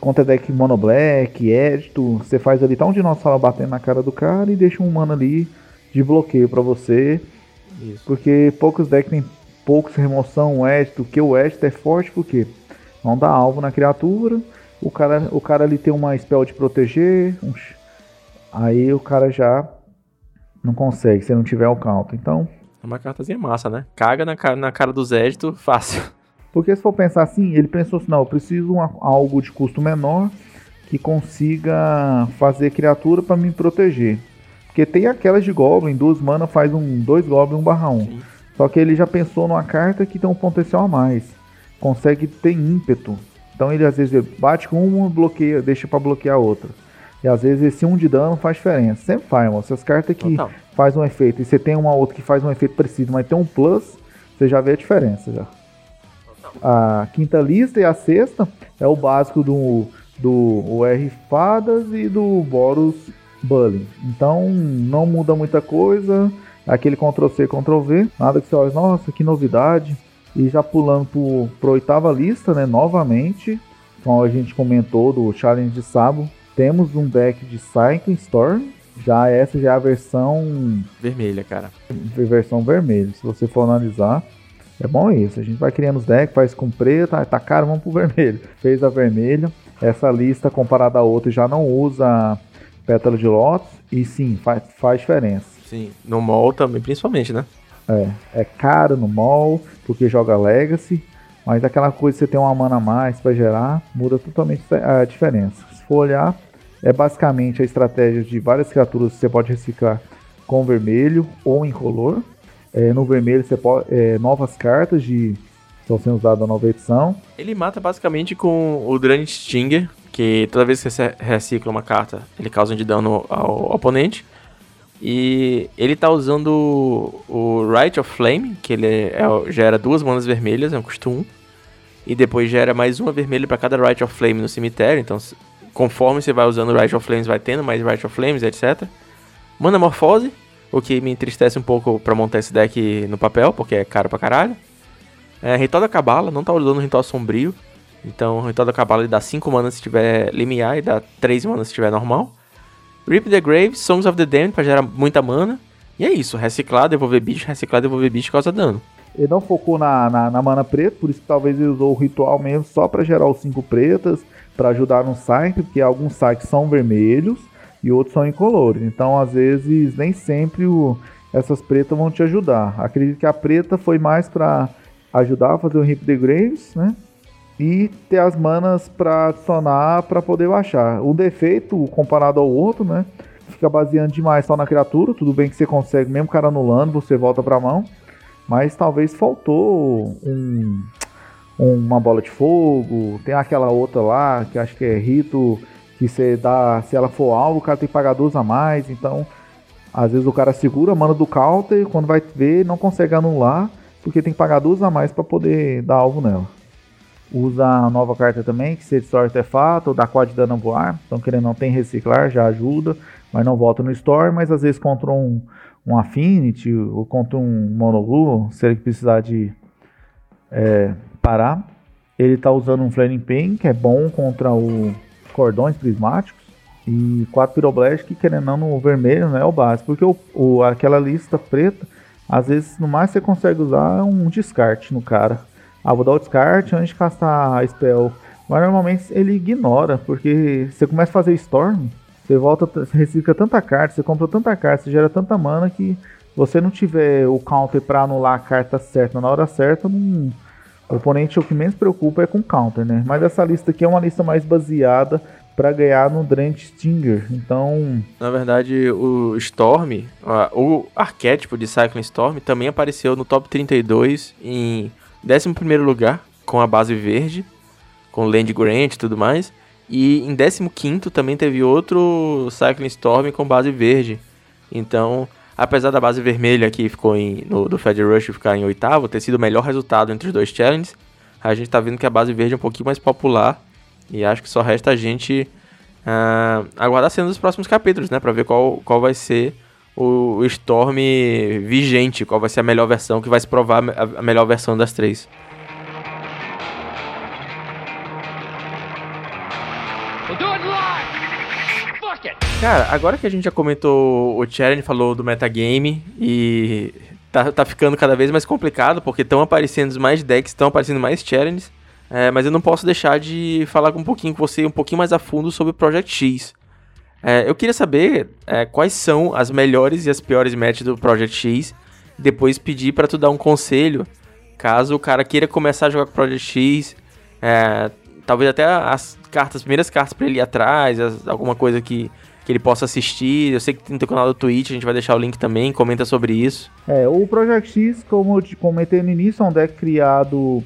contra deck mono black, édito, você faz ali tá um dinossauro batendo na cara do cara e deixa um humano ali de bloqueio para você. Isso. Porque poucos decks tem poucos remoção, édito, que o édito é forte porque não dá alvo na criatura. O cara, o cara ali tem uma spell de proteger. Um, aí o cara já não consegue se não tiver o counter. Então. É uma cartazinha massa, né? Caga na cara, na cara do Zédito, fácil. Porque se for pensar assim, ele pensou assim: não, eu preciso de algo de custo menor que consiga fazer criatura para me proteger. Porque tem aquelas de Goblin, duas mana faz um dois Goblin 1 barra 1. Só que ele já pensou numa carta que tem um potencial a mais consegue ter ímpeto. Então ele às vezes bate com uma, bloqueia, deixa para bloquear outra. E às vezes esse um de dano faz diferença. Sempre faz, mano. Essas cartas que Total. faz um efeito e você tem uma outra que faz um efeito preciso, mas tem um plus, você já vê a diferença já. A quinta lista e a sexta é o básico do, do R Fadas e do Boros Bully. Então não muda muita coisa. Aquele Ctrl C, Ctrl V. Nada que você olha, nossa, que novidade. E já pulando para a oitava lista, né, novamente, como a gente comentou do Challenge de Sabo, temos um deck de Cycling Storm. Já essa já é a versão vermelha, cara. Versão vermelha. Se você for analisar, é bom isso. A gente vai criando os decks, faz com preto, tá, tá caro, vamos pro vermelho. Fez a vermelha. Essa lista comparada a outra já não usa pétala de lótus e sim, faz, faz diferença. Sim, no mall também, principalmente, né? É, é caro no mall, porque joga Legacy, mas aquela coisa que você tem uma mana a mais para gerar, muda totalmente a diferença. Se for olhar, é basicamente a estratégia de várias criaturas que você pode reciclar com vermelho ou incolor. É, no vermelho você pode. É, novas cartas de. estão sendo usadas na nova edição. Ele mata basicamente com o Drain Stinger, que toda vez que você recicla uma carta, ele causa um de dano ao oponente. E ele tá usando o Right of Flame, que ele é, gera duas manas vermelhas, é um custo 1. E depois gera mais uma vermelha para cada Right of Flame no cemitério. Então, conforme você vai usando o Right of Flames, vai tendo mais Right of Flames, etc. Mana Morfose, o que me entristece um pouco para montar esse deck no papel, porque é caro pra caralho. É, Ritual da Cabala, não tá usando Ritual Sombrio. Então, Ritual da Cabala dá 5 manas se tiver limiar e dá 3 manas se tiver normal. Rip the Grave, Songs of the Damned pra gerar muita mana. E é isso, reciclar, devolver bicho, reciclar, devolver bicho causa dano. Ele não focou na, na, na mana preta, por isso que talvez ele usou o ritual mesmo só para gerar os cinco pretas, para ajudar no site, porque alguns sites são vermelhos e outros são incolores. Então, às vezes, nem sempre o, essas pretas vão te ajudar. Acredito que a preta foi mais para ajudar a fazer o Rip the Graves, né? E ter as manas para adicionar para poder baixar. O defeito, comparado ao outro, né? Fica baseando demais só na criatura. Tudo bem que você consegue, mesmo cara anulando, você volta pra mão. Mas talvez faltou um, uma bola de fogo. Tem aquela outra lá, que acho que é rito, que você dá. Se ela for alvo, o cara tem que pagar duas a mais. Então, às vezes o cara segura a mana do counter, quando vai ver, não consegue anular, porque tem que pagar duas a mais para poder dar alvo nela. Usa a nova carta também, que se destrói artefato, dá 4 de dano a voar. Então, querendo não tem reciclar, já ajuda, mas não volta no store. Mas às vezes contra um um Affinity ou contra um Monoblue, se ele precisar de é, parar. Ele está usando um Flaming Pain, que é bom contra o cordões prismáticos. E 4 Pyroblast, que querendo não, no vermelho não é o básico. Porque o, o, aquela lista preta, às vezes no mais você consegue usar um descarte no cara. Ah, vou dar o descarte antes de castar a spell. Mas normalmente ele ignora, porque você começa a fazer Storm, você volta, você recicla tanta carta, você compra tanta carta, você gera tanta mana que você não tiver o counter para anular a carta certa na hora certa, não, o oponente o que menos preocupa é com counter, né? Mas essa lista aqui é uma lista mais baseada para ganhar no Drench Stinger. Então, na verdade, o Storm, o arquétipo de Cycling Storm também apareceu no top 32 em 11º lugar com a base verde, com Land Grant e tudo mais. E em 15 também teve outro Cycling Storm com base verde. Então, apesar da base vermelha que ficou em, no, do Fed Rush ficar em oitavo, ter sido o melhor resultado entre os dois challenges, a gente tá vendo que a base verde é um pouquinho mais popular. E acho que só resta a gente uh, aguardar cenas dos próximos capítulos, né? Pra ver qual, qual vai ser o, Storm vigente, qual vai ser a melhor versão, que vai se provar a, melhor versão das três. Cara, agora que a gente já comentou, o Cheren falou do metagame e tá, tá ficando cada vez mais complicado, porque estão aparecendo mais decks, estão aparecendo mais Cherens, é, mas eu não posso deixar de falar um pouquinho com você, um pouquinho mais a fundo sobre o Project X. É, eu queria saber é, quais são as melhores e as piores matches do Project X, depois pedir para tu dar um conselho, caso o cara queira começar a jogar com o Project X, é, talvez até as cartas, as primeiras cartas para ele ir atrás, as, alguma coisa que que ele possa assistir. Eu sei que tem no teu canal do Twitch, a gente vai deixar o link também, comenta sobre isso. É, o Project X, como eu te comentei no início, é um deck criado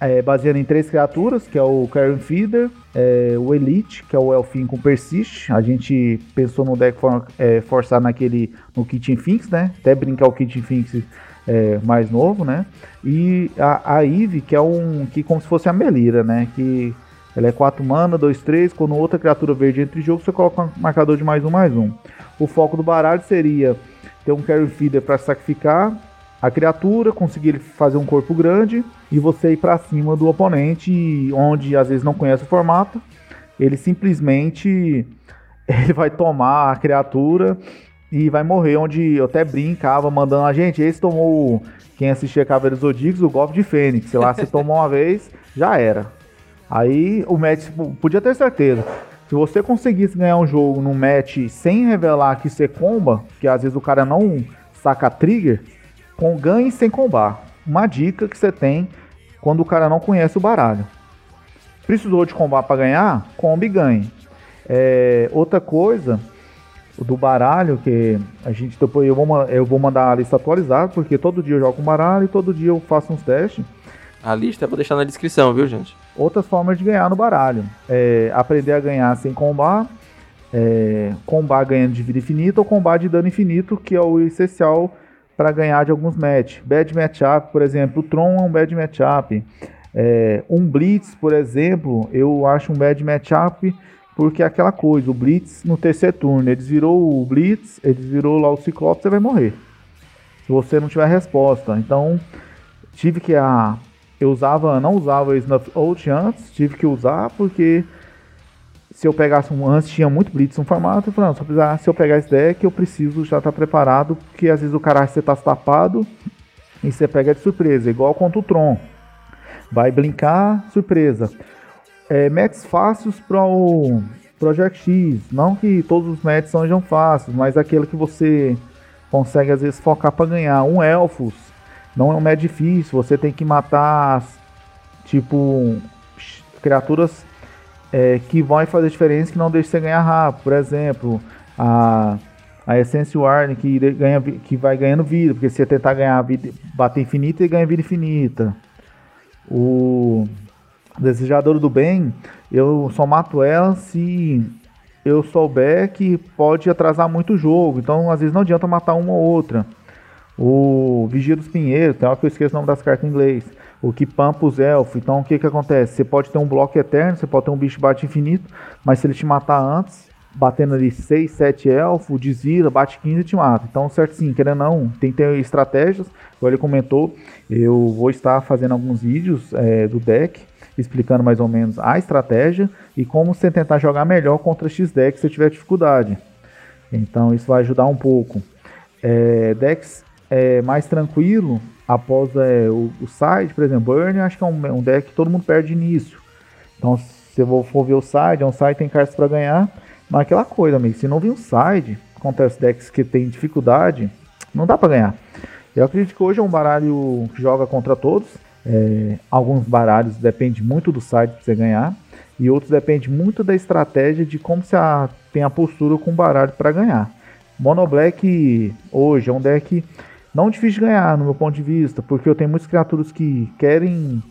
é, baseado em três criaturas, que é o Karen Feeder, é, o Elite, que é o Elfin com Persist. A gente pensou no deck for, é, forçar naquele no Kitchen Finks, né? Até brincar o Kitchen Finks é, mais novo, né? E a, a Eve, que é um que como se fosse a Melira, né? Que ela é 4 mana, 2, 3. Quando outra criatura verde entra em jogo, você coloca um marcador de mais um, mais um. O foco do baralho seria ter um carry feeder para sacrificar a criatura, conseguir fazer um corpo grande e você ir para cima do oponente, onde às vezes não conhece o formato. Ele simplesmente ele vai tomar a criatura e vai morrer. Onde eu até brincava mandando a gente. Esse tomou quem assistia Caveiros Zodíacos, o golpe de Fênix. Sei lá, se tomou uma vez, já era. Aí o match tipo, podia ter certeza. Se você conseguisse ganhar um jogo num match sem revelar que você comba, que às vezes o cara não saca trigger, com ganhe sem combar. Uma dica que você tem quando o cara não conhece o baralho. Precisou de combar para ganhar? Combe e ganhe. É, outra coisa do baralho que a gente depois eu vou, eu vou mandar a lista atualizada, porque todo dia eu jogo com baralho e todo dia eu faço uns testes. A lista eu vou deixar na descrição, viu, gente? Outras formas de ganhar no baralho. É, aprender a ganhar sem combar, é, combar ganhando de vida infinita ou combar de dano infinito, que é o essencial para ganhar de alguns match. Bad matchup, por exemplo, o Tron é um bad matchup. É, um Blitz, por exemplo, eu acho um bad matchup porque é aquela coisa, o Blitz no terceiro turno, eles virou o Blitz, eles virou lá o Ciclope, você vai morrer. Se você não tiver resposta. Então, tive que a, eu usava, não usava o Snuff Out antes, tive que usar porque se eu pegasse um antes tinha muito blitz no formato, eu falei, não, eu, precisar, se eu pegar esse deck, eu preciso já estar tá preparado, porque às vezes o cara você tá tapado e você pega de surpresa, igual contra o Tron. Vai brincar, surpresa. É, matches fáceis para o Project X. Não que todos os matches sejam fáceis, mas aquele que você consegue às vezes focar para ganhar. Um Elfos não é um match difícil, você tem que matar tipo criaturas é, que vão fazer diferença que não deixam você ganhar rápido. Por exemplo, a, a Essence Warning que, ganha, que vai ganhando vida, porque se você tentar ganhar vida, bater infinita e ganha vida infinita. O Desejador do Bem, eu só mato ela se eu souber que pode atrasar muito o jogo. Então, às vezes, não adianta matar uma ou outra. O Vigia dos Pinheiros, tem hora que eu esqueço o nome das cartas em inglês. O que pampa os elfos. Então, o que que acontece? Você pode ter um bloco eterno, você pode ter um bicho bate infinito, mas se ele te matar antes, batendo ali 6, 7 elfos, desvira, bate 15 e te mata. Então, certo sim, querendo não, tem que ter estratégias. Como ele comentou, eu vou estar fazendo alguns vídeos é, do deck explicando mais ou menos a estratégia e como você tentar jogar melhor contra X deck se tiver dificuldade. Então isso vai ajudar um pouco. É, decks é, mais tranquilo após é, o, o side, por exemplo, Burn, acho que é um, um, deck que todo mundo perde início. Então se eu for ver o side, é um side tem cartas para ganhar, mas aquela coisa, amigo, se não vir um side os decks que tem dificuldade, não dá para ganhar. Eu acredito que hoje é um baralho que joga contra todos. É, alguns baralhos depende muito do site para você ganhar e outros depende muito da estratégia de como você tem a postura com o baralho para ganhar. Mono Black hoje é um deck não difícil de ganhar no meu ponto de vista, porque eu tenho muitas criaturas que querem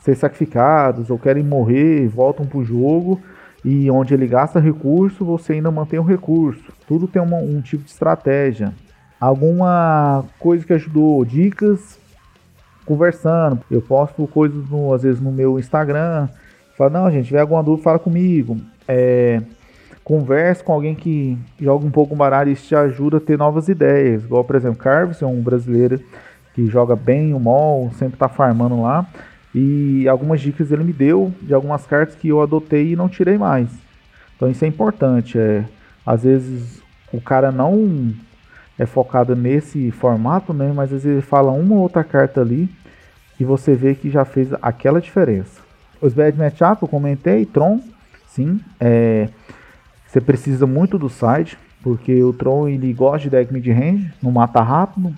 ser sacrificados ou querem morrer, voltam pro jogo e onde ele gasta recurso, você ainda mantém o recurso. Tudo tem uma, um tipo de estratégia. Alguma coisa que ajudou, dicas conversando. Eu posto coisas, no, às vezes, no meu Instagram. Falo, não, gente, tiver alguma dúvida, fala comigo. É, converse com alguém que joga um pouco baralho, isso te ajuda a ter novas ideias. Igual, por exemplo, Carlos é um brasileiro que joga bem o mall, sempre tá farmando lá. E algumas dicas ele me deu de algumas cartas que eu adotei e não tirei mais. Então isso é importante. É, às vezes o cara não é focado nesse formato, né? Mas às vezes ele fala uma ou outra carta ali e você vê que já fez aquela diferença. Os bad matchup, eu comentei, Tron, sim, é, você precisa muito do side, porque o Tron ele gosta de deck mid-range, não mata rápido,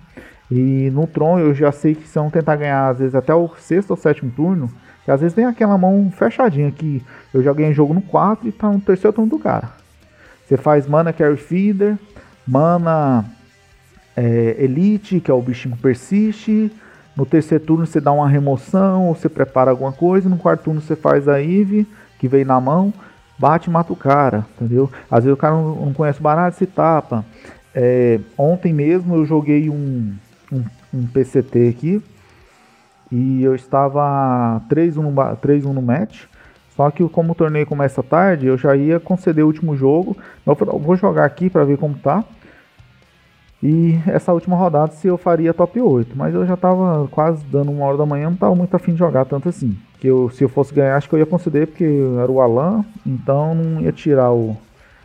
e no Tron eu já sei que se não tentar ganhar às vezes até o sexto ou sétimo turno, que às vezes tem aquela mão fechadinha que eu já ganhei jogo no 4 e tá no terceiro turno do cara. Você faz mana carry feeder, mana é, elite, que é o bichinho que persiste, no terceiro turno você dá uma remoção, ou você prepara alguma coisa. No quarto turno você faz a Eve, que vem na mão, bate e mata o cara, entendeu? Às vezes o cara não, não conhece o baralho, se tapa. É, ontem mesmo eu joguei um, um, um, PCT aqui e eu estava 3-1 no, 3 no match. Só que como o torneio começa tarde, eu já ia conceder o último jogo. Eu vou jogar aqui para ver como tá. E essa última rodada se eu faria top 8, mas eu já tava quase dando uma hora da manhã, não tava muito afim de jogar tanto assim. Que eu, se eu fosse ganhar, acho que eu ia conceder porque era o Alan, então não ia tirar o,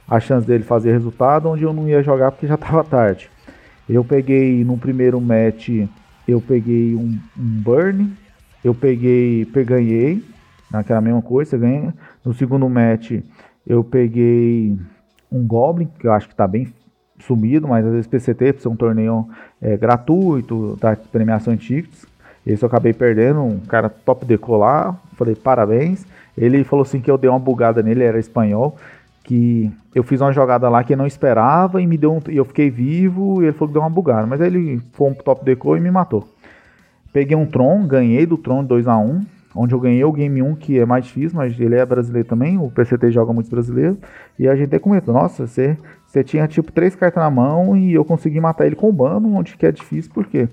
a chance dele fazer resultado, onde eu não ia jogar porque já tava tarde. Eu peguei no primeiro match, eu peguei um, um burn, eu peguei, ganhei, naquela mesma coisa, você ganha. No segundo match, eu peguei um Goblin, que eu acho que tá bem sumido, mas às vezes PCT, por ser um torneio é, gratuito, da premiação em tickets. Esse eu acabei perdendo, um cara top decolar, falei parabéns. Ele falou assim que eu dei uma bugada nele, era espanhol, que eu fiz uma jogada lá que eu não esperava e me deu um, eu fiquei vivo e ele falou que deu uma bugada, mas aí ele foi um top deco e me matou. Peguei um Tron, ganhei do Tron 2 a 1 onde eu ganhei o Game 1, que é mais difícil, mas ele é brasileiro também, o PCT joga muito brasileiro, e a gente até comentou, nossa, você você tinha tipo três cartas na mão e eu consegui matar ele com o bando, onde que é difícil, porque o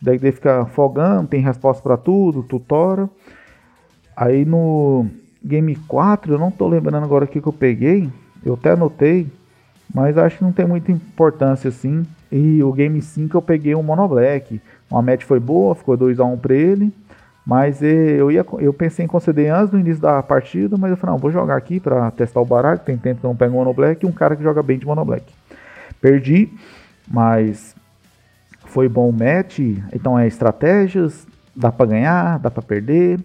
deck dele fica folgando, tem resposta para tudo, tutora. Aí no Game 4, eu não tô lembrando agora o que, que eu peguei, eu até anotei, mas acho que não tem muita importância assim. E o Game 5 eu peguei um Mono Black, uma match foi boa, ficou 2x1 para ele. Mas eu, ia, eu pensei em conceder antes do início da partida, mas eu falei, não, vou jogar aqui para testar o baralho, tem tempo que eu não pego Mono Black, e um cara que joga bem de Mono Black. Perdi, mas foi bom o match, então é estratégias, dá para ganhar, dá para perder.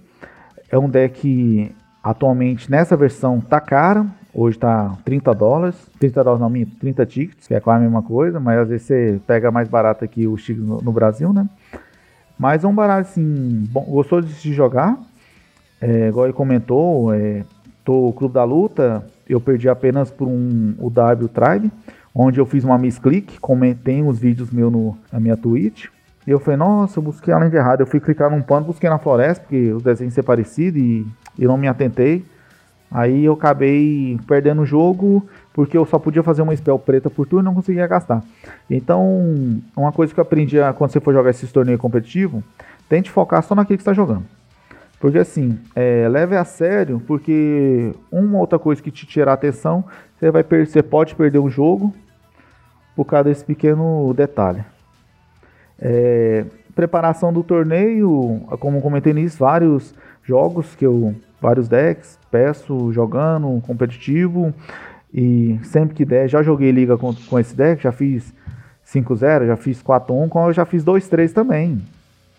É um deck atualmente nessa versão tá caro, hoje tá 30 dólares, 30 dólares não, minto, 30 tickets, que é quase a mesma coisa, mas às vezes você pega mais barato aqui os tickets no, no Brasil, né? Mas é um baralho assim, bom, gostou de se jogar, é, igual ele comentou, é, tô Clube da Luta, eu perdi apenas por um o W Tribe, onde eu fiz uma misclick, comentei os vídeos meus no, na minha Twitch. E eu falei, nossa, eu busquei além de errado. Eu fui clicar num pano, busquei na floresta, porque os desenhos ser parecidos e, e não me atentei. Aí eu acabei perdendo o jogo, porque eu só podia fazer uma spell preta por turno e não conseguia gastar. Então, uma coisa que eu aprendi quando você for jogar esses torneios competitivos, tente focar só naquilo que está jogando. Porque assim, é, leve a sério, porque uma outra coisa que te tirar atenção, você, vai você pode perder um jogo por causa desse pequeno detalhe. É, preparação do torneio, como comentei nisso, vários jogos que eu, vários decks, peço jogando competitivo e sempre que der, já joguei liga com, com esse deck, já fiz 5-0, já fiz 4-1, como eu já fiz 2-3 também.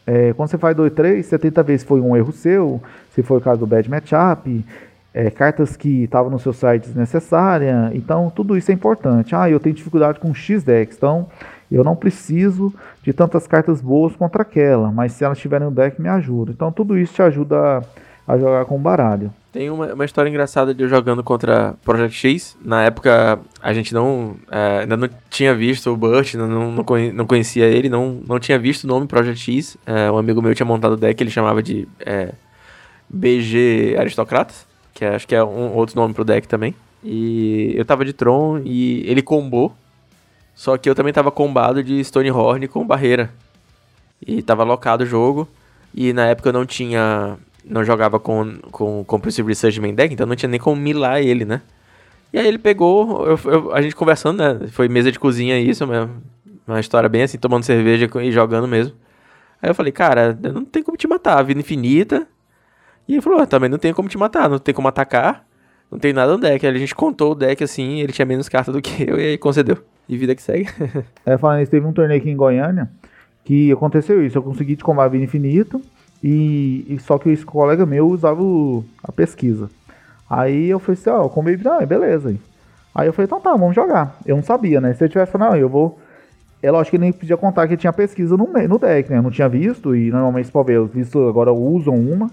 É, quando você faz 2, 3, você tenta ver se foi um erro seu, se foi o caso do bad matchup, é, cartas que estavam no seu site desnecessária. Então, tudo isso é importante. Ah, eu tenho dificuldade com X decks, então eu não preciso de tantas cartas boas contra aquela, mas se elas estiverem no deck, me ajuda. Então, tudo isso te ajuda a, a jogar com baralho. Tem uma, uma história engraçada de eu jogando contra Project X. Na época, a gente não é, ainda não tinha visto o Burt, não, não, não conhecia ele, não, não tinha visto o nome Project X. É, um amigo meu tinha montado o deck, ele chamava de é, BG Aristocratas, que é, acho que é um outro nome pro deck também. E eu tava de Tron e ele combou, só que eu também tava combado de Stonehorn com barreira. E tava locado o jogo, e na época eu não tinha não jogava com, com Research Main Deck, então não tinha nem como milar ele, né? E aí ele pegou, eu, eu, a gente conversando, né? Foi mesa de cozinha isso mesmo. Uma história bem assim, tomando cerveja e jogando mesmo. Aí eu falei, cara, não tem como te matar, a vida infinita. E ele falou, ah, também não tem como te matar, não tem como atacar, não tem nada no deck. Aí a gente contou o deck assim, ele tinha menos carta do que eu e aí concedeu. E vida que segue. é, falando isso, teve um torneio aqui em Goiânia que aconteceu isso. Eu consegui te combar a vida infinito. E, e, só que esse colega meu usava o, a pesquisa. Aí eu falei assim, ó, oh, baby, ah, beleza. Aí eu falei, então tá, vamos jogar. Eu não sabia, né? Se eu tivesse falado, não, eu vou. É lógico que ele nem podia contar que tinha pesquisa no, no deck, né? Eu não tinha visto, e normalmente pode ver, os vistos agora usam uma.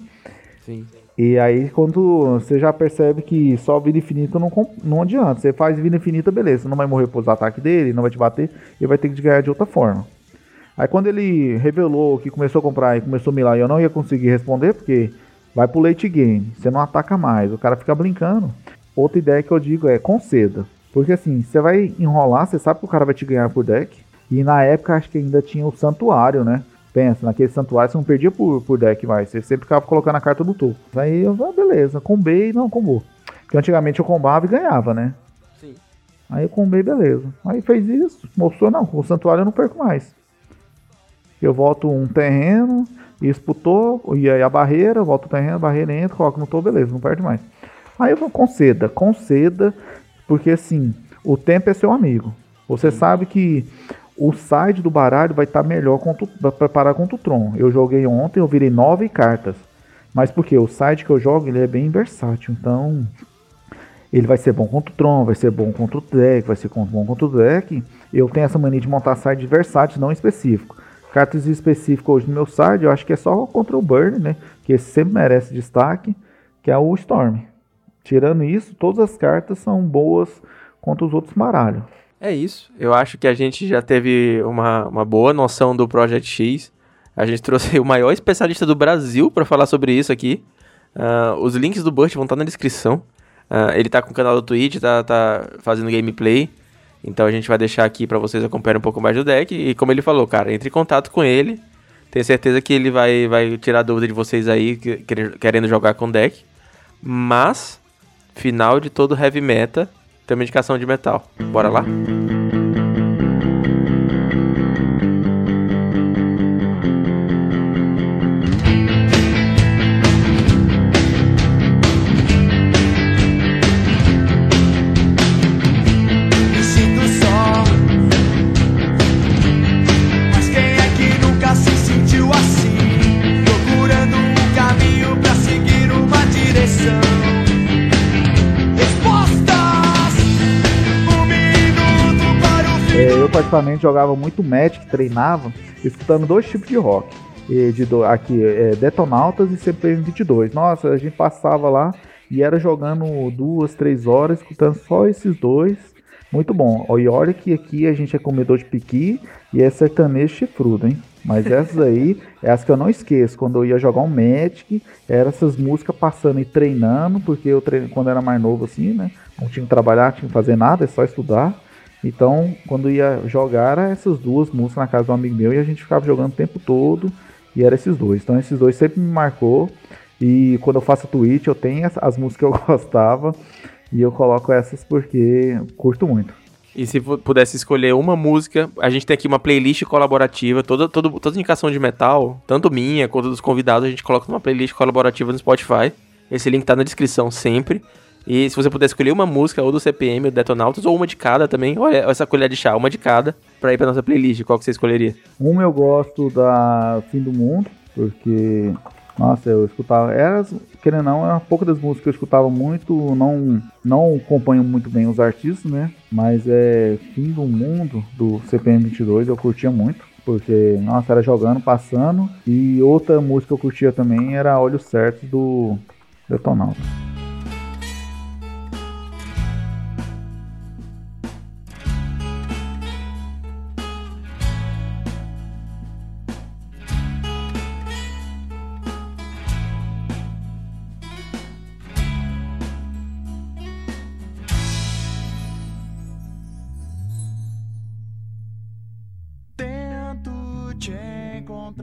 Sim. E aí quando você já percebe que só vida infinita não, não adianta. Você faz vida infinita, beleza. Você não vai morrer por ataque dele, não vai te bater, ele vai ter que ganhar de outra forma. Aí quando ele revelou que começou a comprar e começou a milar, eu não ia conseguir responder, porque vai pro late game, você não ataca mais, o cara fica brincando. Outra ideia que eu digo é conceda. Porque assim, você vai enrolar, você sabe que o cara vai te ganhar por deck. E na época acho que ainda tinha o santuário, né? Pensa, naquele santuário você não perdia por, por deck mais. Você sempre ficava colocando a carta do topo. Aí eu, ah, beleza, combei, não, combou. Porque antigamente eu combava e ganhava, né? Sim. Aí eu combei, beleza. Aí fez isso, mostrou, não, com o santuário eu não perco mais eu volto um terreno, disputou, e aí a barreira, volto o terreno, a barreira entra, coloco no topo, beleza, não perde mais. Aí eu vou conceda, conceda, porque assim, o tempo é seu amigo. Você Sim. sabe que o side do baralho vai estar tá melhor para preparar contra o Tron. Eu joguei ontem, eu virei nove cartas. Mas porque o side que eu jogo ele é bem versátil, então ele vai ser bom contra o Tron, vai ser bom contra o deck, vai ser bom contra o deck. Eu tenho essa mania de montar side versátil, não específico. Cartas específicas hoje no meu site, eu acho que é só contra o Burn, né? Que sempre merece destaque, que é o Storm. Tirando isso, todas as cartas são boas contra os outros baralhos. É isso. Eu acho que a gente já teve uma, uma boa noção do Project X. A gente trouxe o maior especialista do Brasil para falar sobre isso aqui. Uh, os links do Burst vão estar na descrição. Uh, ele tá com o canal do Twitch, tá, tá fazendo gameplay. Então a gente vai deixar aqui para vocês acompanharem um pouco mais do deck. E como ele falou, cara, entre em contato com ele. Tenho certeza que ele vai, vai tirar dúvida de vocês aí querendo jogar com deck. Mas, final de todo heavy meta, tem uma indicação de metal. Bora lá? Particularmente jogava muito Magic, treinava, escutando dois tipos de rock. De aqui, é, Detonautas e CPM 22. Nossa, a gente passava lá e era jogando duas, três horas, escutando só esses dois. Muito bom. E olha que aqui a gente é comedor de piqui e é sertanejo chifrudo, hein? Mas essas aí é as que eu não esqueço. Quando eu ia jogar um Magic, eram essas músicas passando e treinando, porque eu treino, quando era mais novo assim, né? Não tinha que trabalhar, tinha que fazer nada, é só estudar. Então, quando ia jogar, era essas duas músicas na casa do amigo meu e a gente ficava jogando o tempo todo. E era esses dois. Então, esses dois sempre me marcou. E quando eu faço Twitch, eu tenho as, as músicas que eu gostava. E eu coloco essas porque curto muito. E se pudesse escolher uma música, a gente tem aqui uma playlist colaborativa, toda, toda, toda indicação de metal, tanto minha quanto dos convidados, a gente coloca numa playlist colaborativa no Spotify. Esse link tá na descrição sempre. E se você puder escolher uma música, ou do CPM, ou do Detonautas, ou uma de cada também, olha essa colher de chá, uma de cada, pra ir pra nossa playlist, qual que você escolheria? Uma eu gosto da Fim do Mundo, porque nossa, eu escutava. Era, querendo ou não, era pouco das músicas que eu escutava muito. Não, não acompanho muito bem os artistas, né? Mas é Fim do Mundo do CPM 22 eu curtia muito. Porque, nossa, era jogando, passando. E outra música que eu curtia também era Olhos Certos do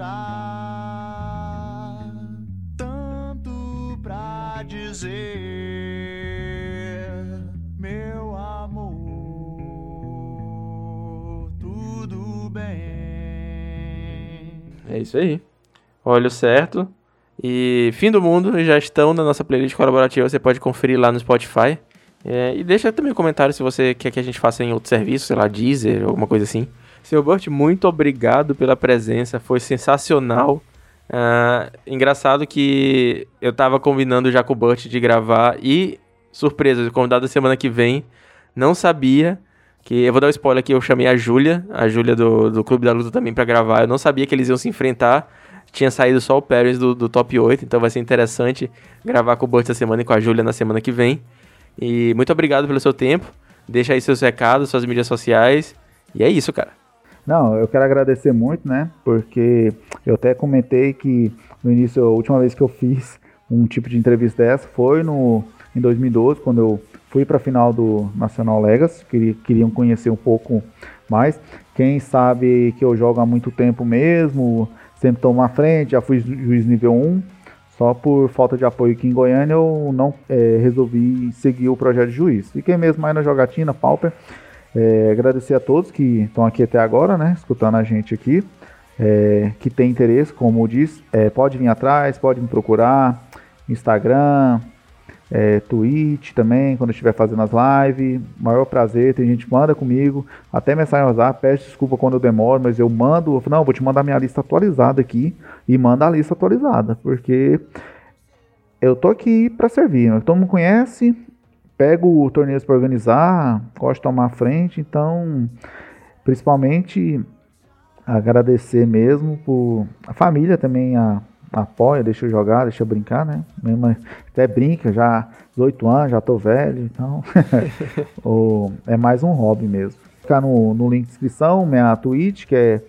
Detonauta. isso aí. Olho certo. E fim do mundo já estão na nossa playlist colaborativa. Você pode conferir lá no Spotify. É, e deixa também um comentário se você quer que a gente faça em outro serviço, sei lá, Deezer, alguma coisa assim. Seu Burt, muito obrigado pela presença. Foi sensacional. Uh, engraçado que eu tava combinando já com o Burt de gravar e, surpresa, o convidado da semana que vem não sabia que eu vou dar um spoiler aqui, eu chamei a Júlia, a Júlia do, do Clube da Luta também para gravar. Eu não sabia que eles iam se enfrentar. Tinha saído só o Paris do, do top 8, então vai ser interessante gravar com o Burt essa semana e com a Júlia na semana que vem. E muito obrigado pelo seu tempo. Deixa aí seus recados, suas mídias sociais. E é isso, cara. Não, eu quero agradecer muito, né? Porque eu até comentei que no início, a última vez que eu fiz um tipo de entrevista dessa foi no, em 2012, quando eu fui para a final do Nacional Legacy, queria, queriam conhecer um pouco mais. Quem sabe que eu jogo há muito tempo mesmo, sempre estou à frente, já fui juiz nível 1. Só por falta de apoio aqui em Goiânia eu não é, resolvi seguir o projeto de juiz. Fiquei mesmo mais na jogatina, Pauper. É, agradecer a todos que estão aqui até agora, né, escutando a gente aqui. É, que tem interesse, como diz, é, pode vir atrás, pode me procurar, Instagram, é, Twitch também, quando estiver fazendo as lives. Maior prazer, tem gente que manda comigo, até mensagem WhatsApp, peço desculpa quando eu demoro, mas eu mando, eu falo, não, vou te mandar minha lista atualizada aqui e manda a lista atualizada, porque eu tô aqui para servir. Todo mundo conhece, pego torneios para organizar, gosto de tomar frente, então, principalmente agradecer mesmo por a família também, a apoia, deixa eu jogar, deixa eu brincar, né? Minha mãe até brinca, já 18 anos, já tô velho, então é mais um hobby mesmo. Ficar no, no link de inscrição, minha Twitch, que é,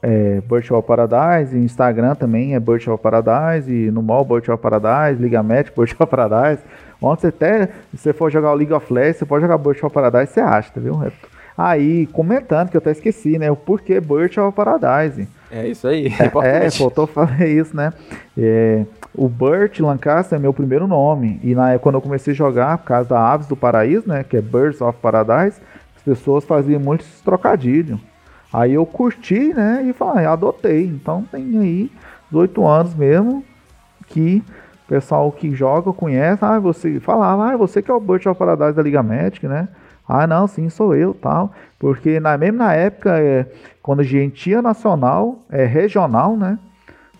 é Virtual Paradise, Instagram também é Virtual Paradise, e no mall Virtual Paradise, Liga Magic Virtual Paradise. Você até, se você for jogar o League of Legends, você pode jogar Virtual Paradise, você acha, viu? É, aí, comentando, que eu até esqueci, né? O porquê Virtual Paradise. É isso aí. É, é faltou falar isso, né? É, o Burt Lancaster é meu primeiro nome. E na quando eu comecei a jogar, por causa da Aves do Paraíso, né? Que é Birds of Paradise, as pessoas faziam muitos trocadilhos. Aí eu curti, né? E falei, adotei. Então tem aí 18 anos mesmo que pessoal que joga conhece. Ah, você falava, ah, você que é o Birds of Paradise da Liga Magic, né? Ah, não, sim, sou eu, tal. Porque na, mesmo na época, é, quando a gente tinha nacional, é regional, né?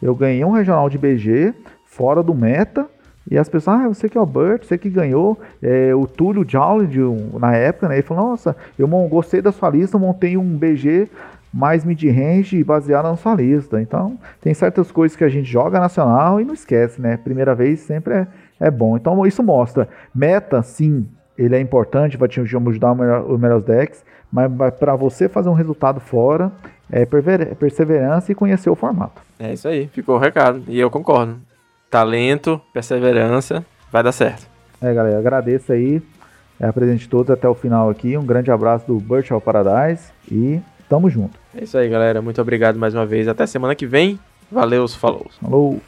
Eu ganhei um regional de BG, fora do meta, E as pessoas, ah, você que é o Burt, você que ganhou. É, o Túlio Jowling, na época, né? Ele falou, nossa, eu gostei da sua lista, montei um BG mais mid-range baseado na sua lista. Então, tem certas coisas que a gente joga nacional e não esquece, né? Primeira vez sempre é, é bom. Então, isso mostra. Meta, sim, ele é importante, vai te ajudar os melhores decks, mas para você fazer um resultado fora, é perseverança e conhecer o formato. É isso aí, ficou o recado. E eu concordo. Talento, perseverança, vai dar certo. É, galera, agradeço aí é, de todos até o final aqui. Um grande abraço do Virtual Paradise e Tamo junto. É isso aí, galera. Muito obrigado mais uma vez. Até semana que vem. Valeu, falou. Falou.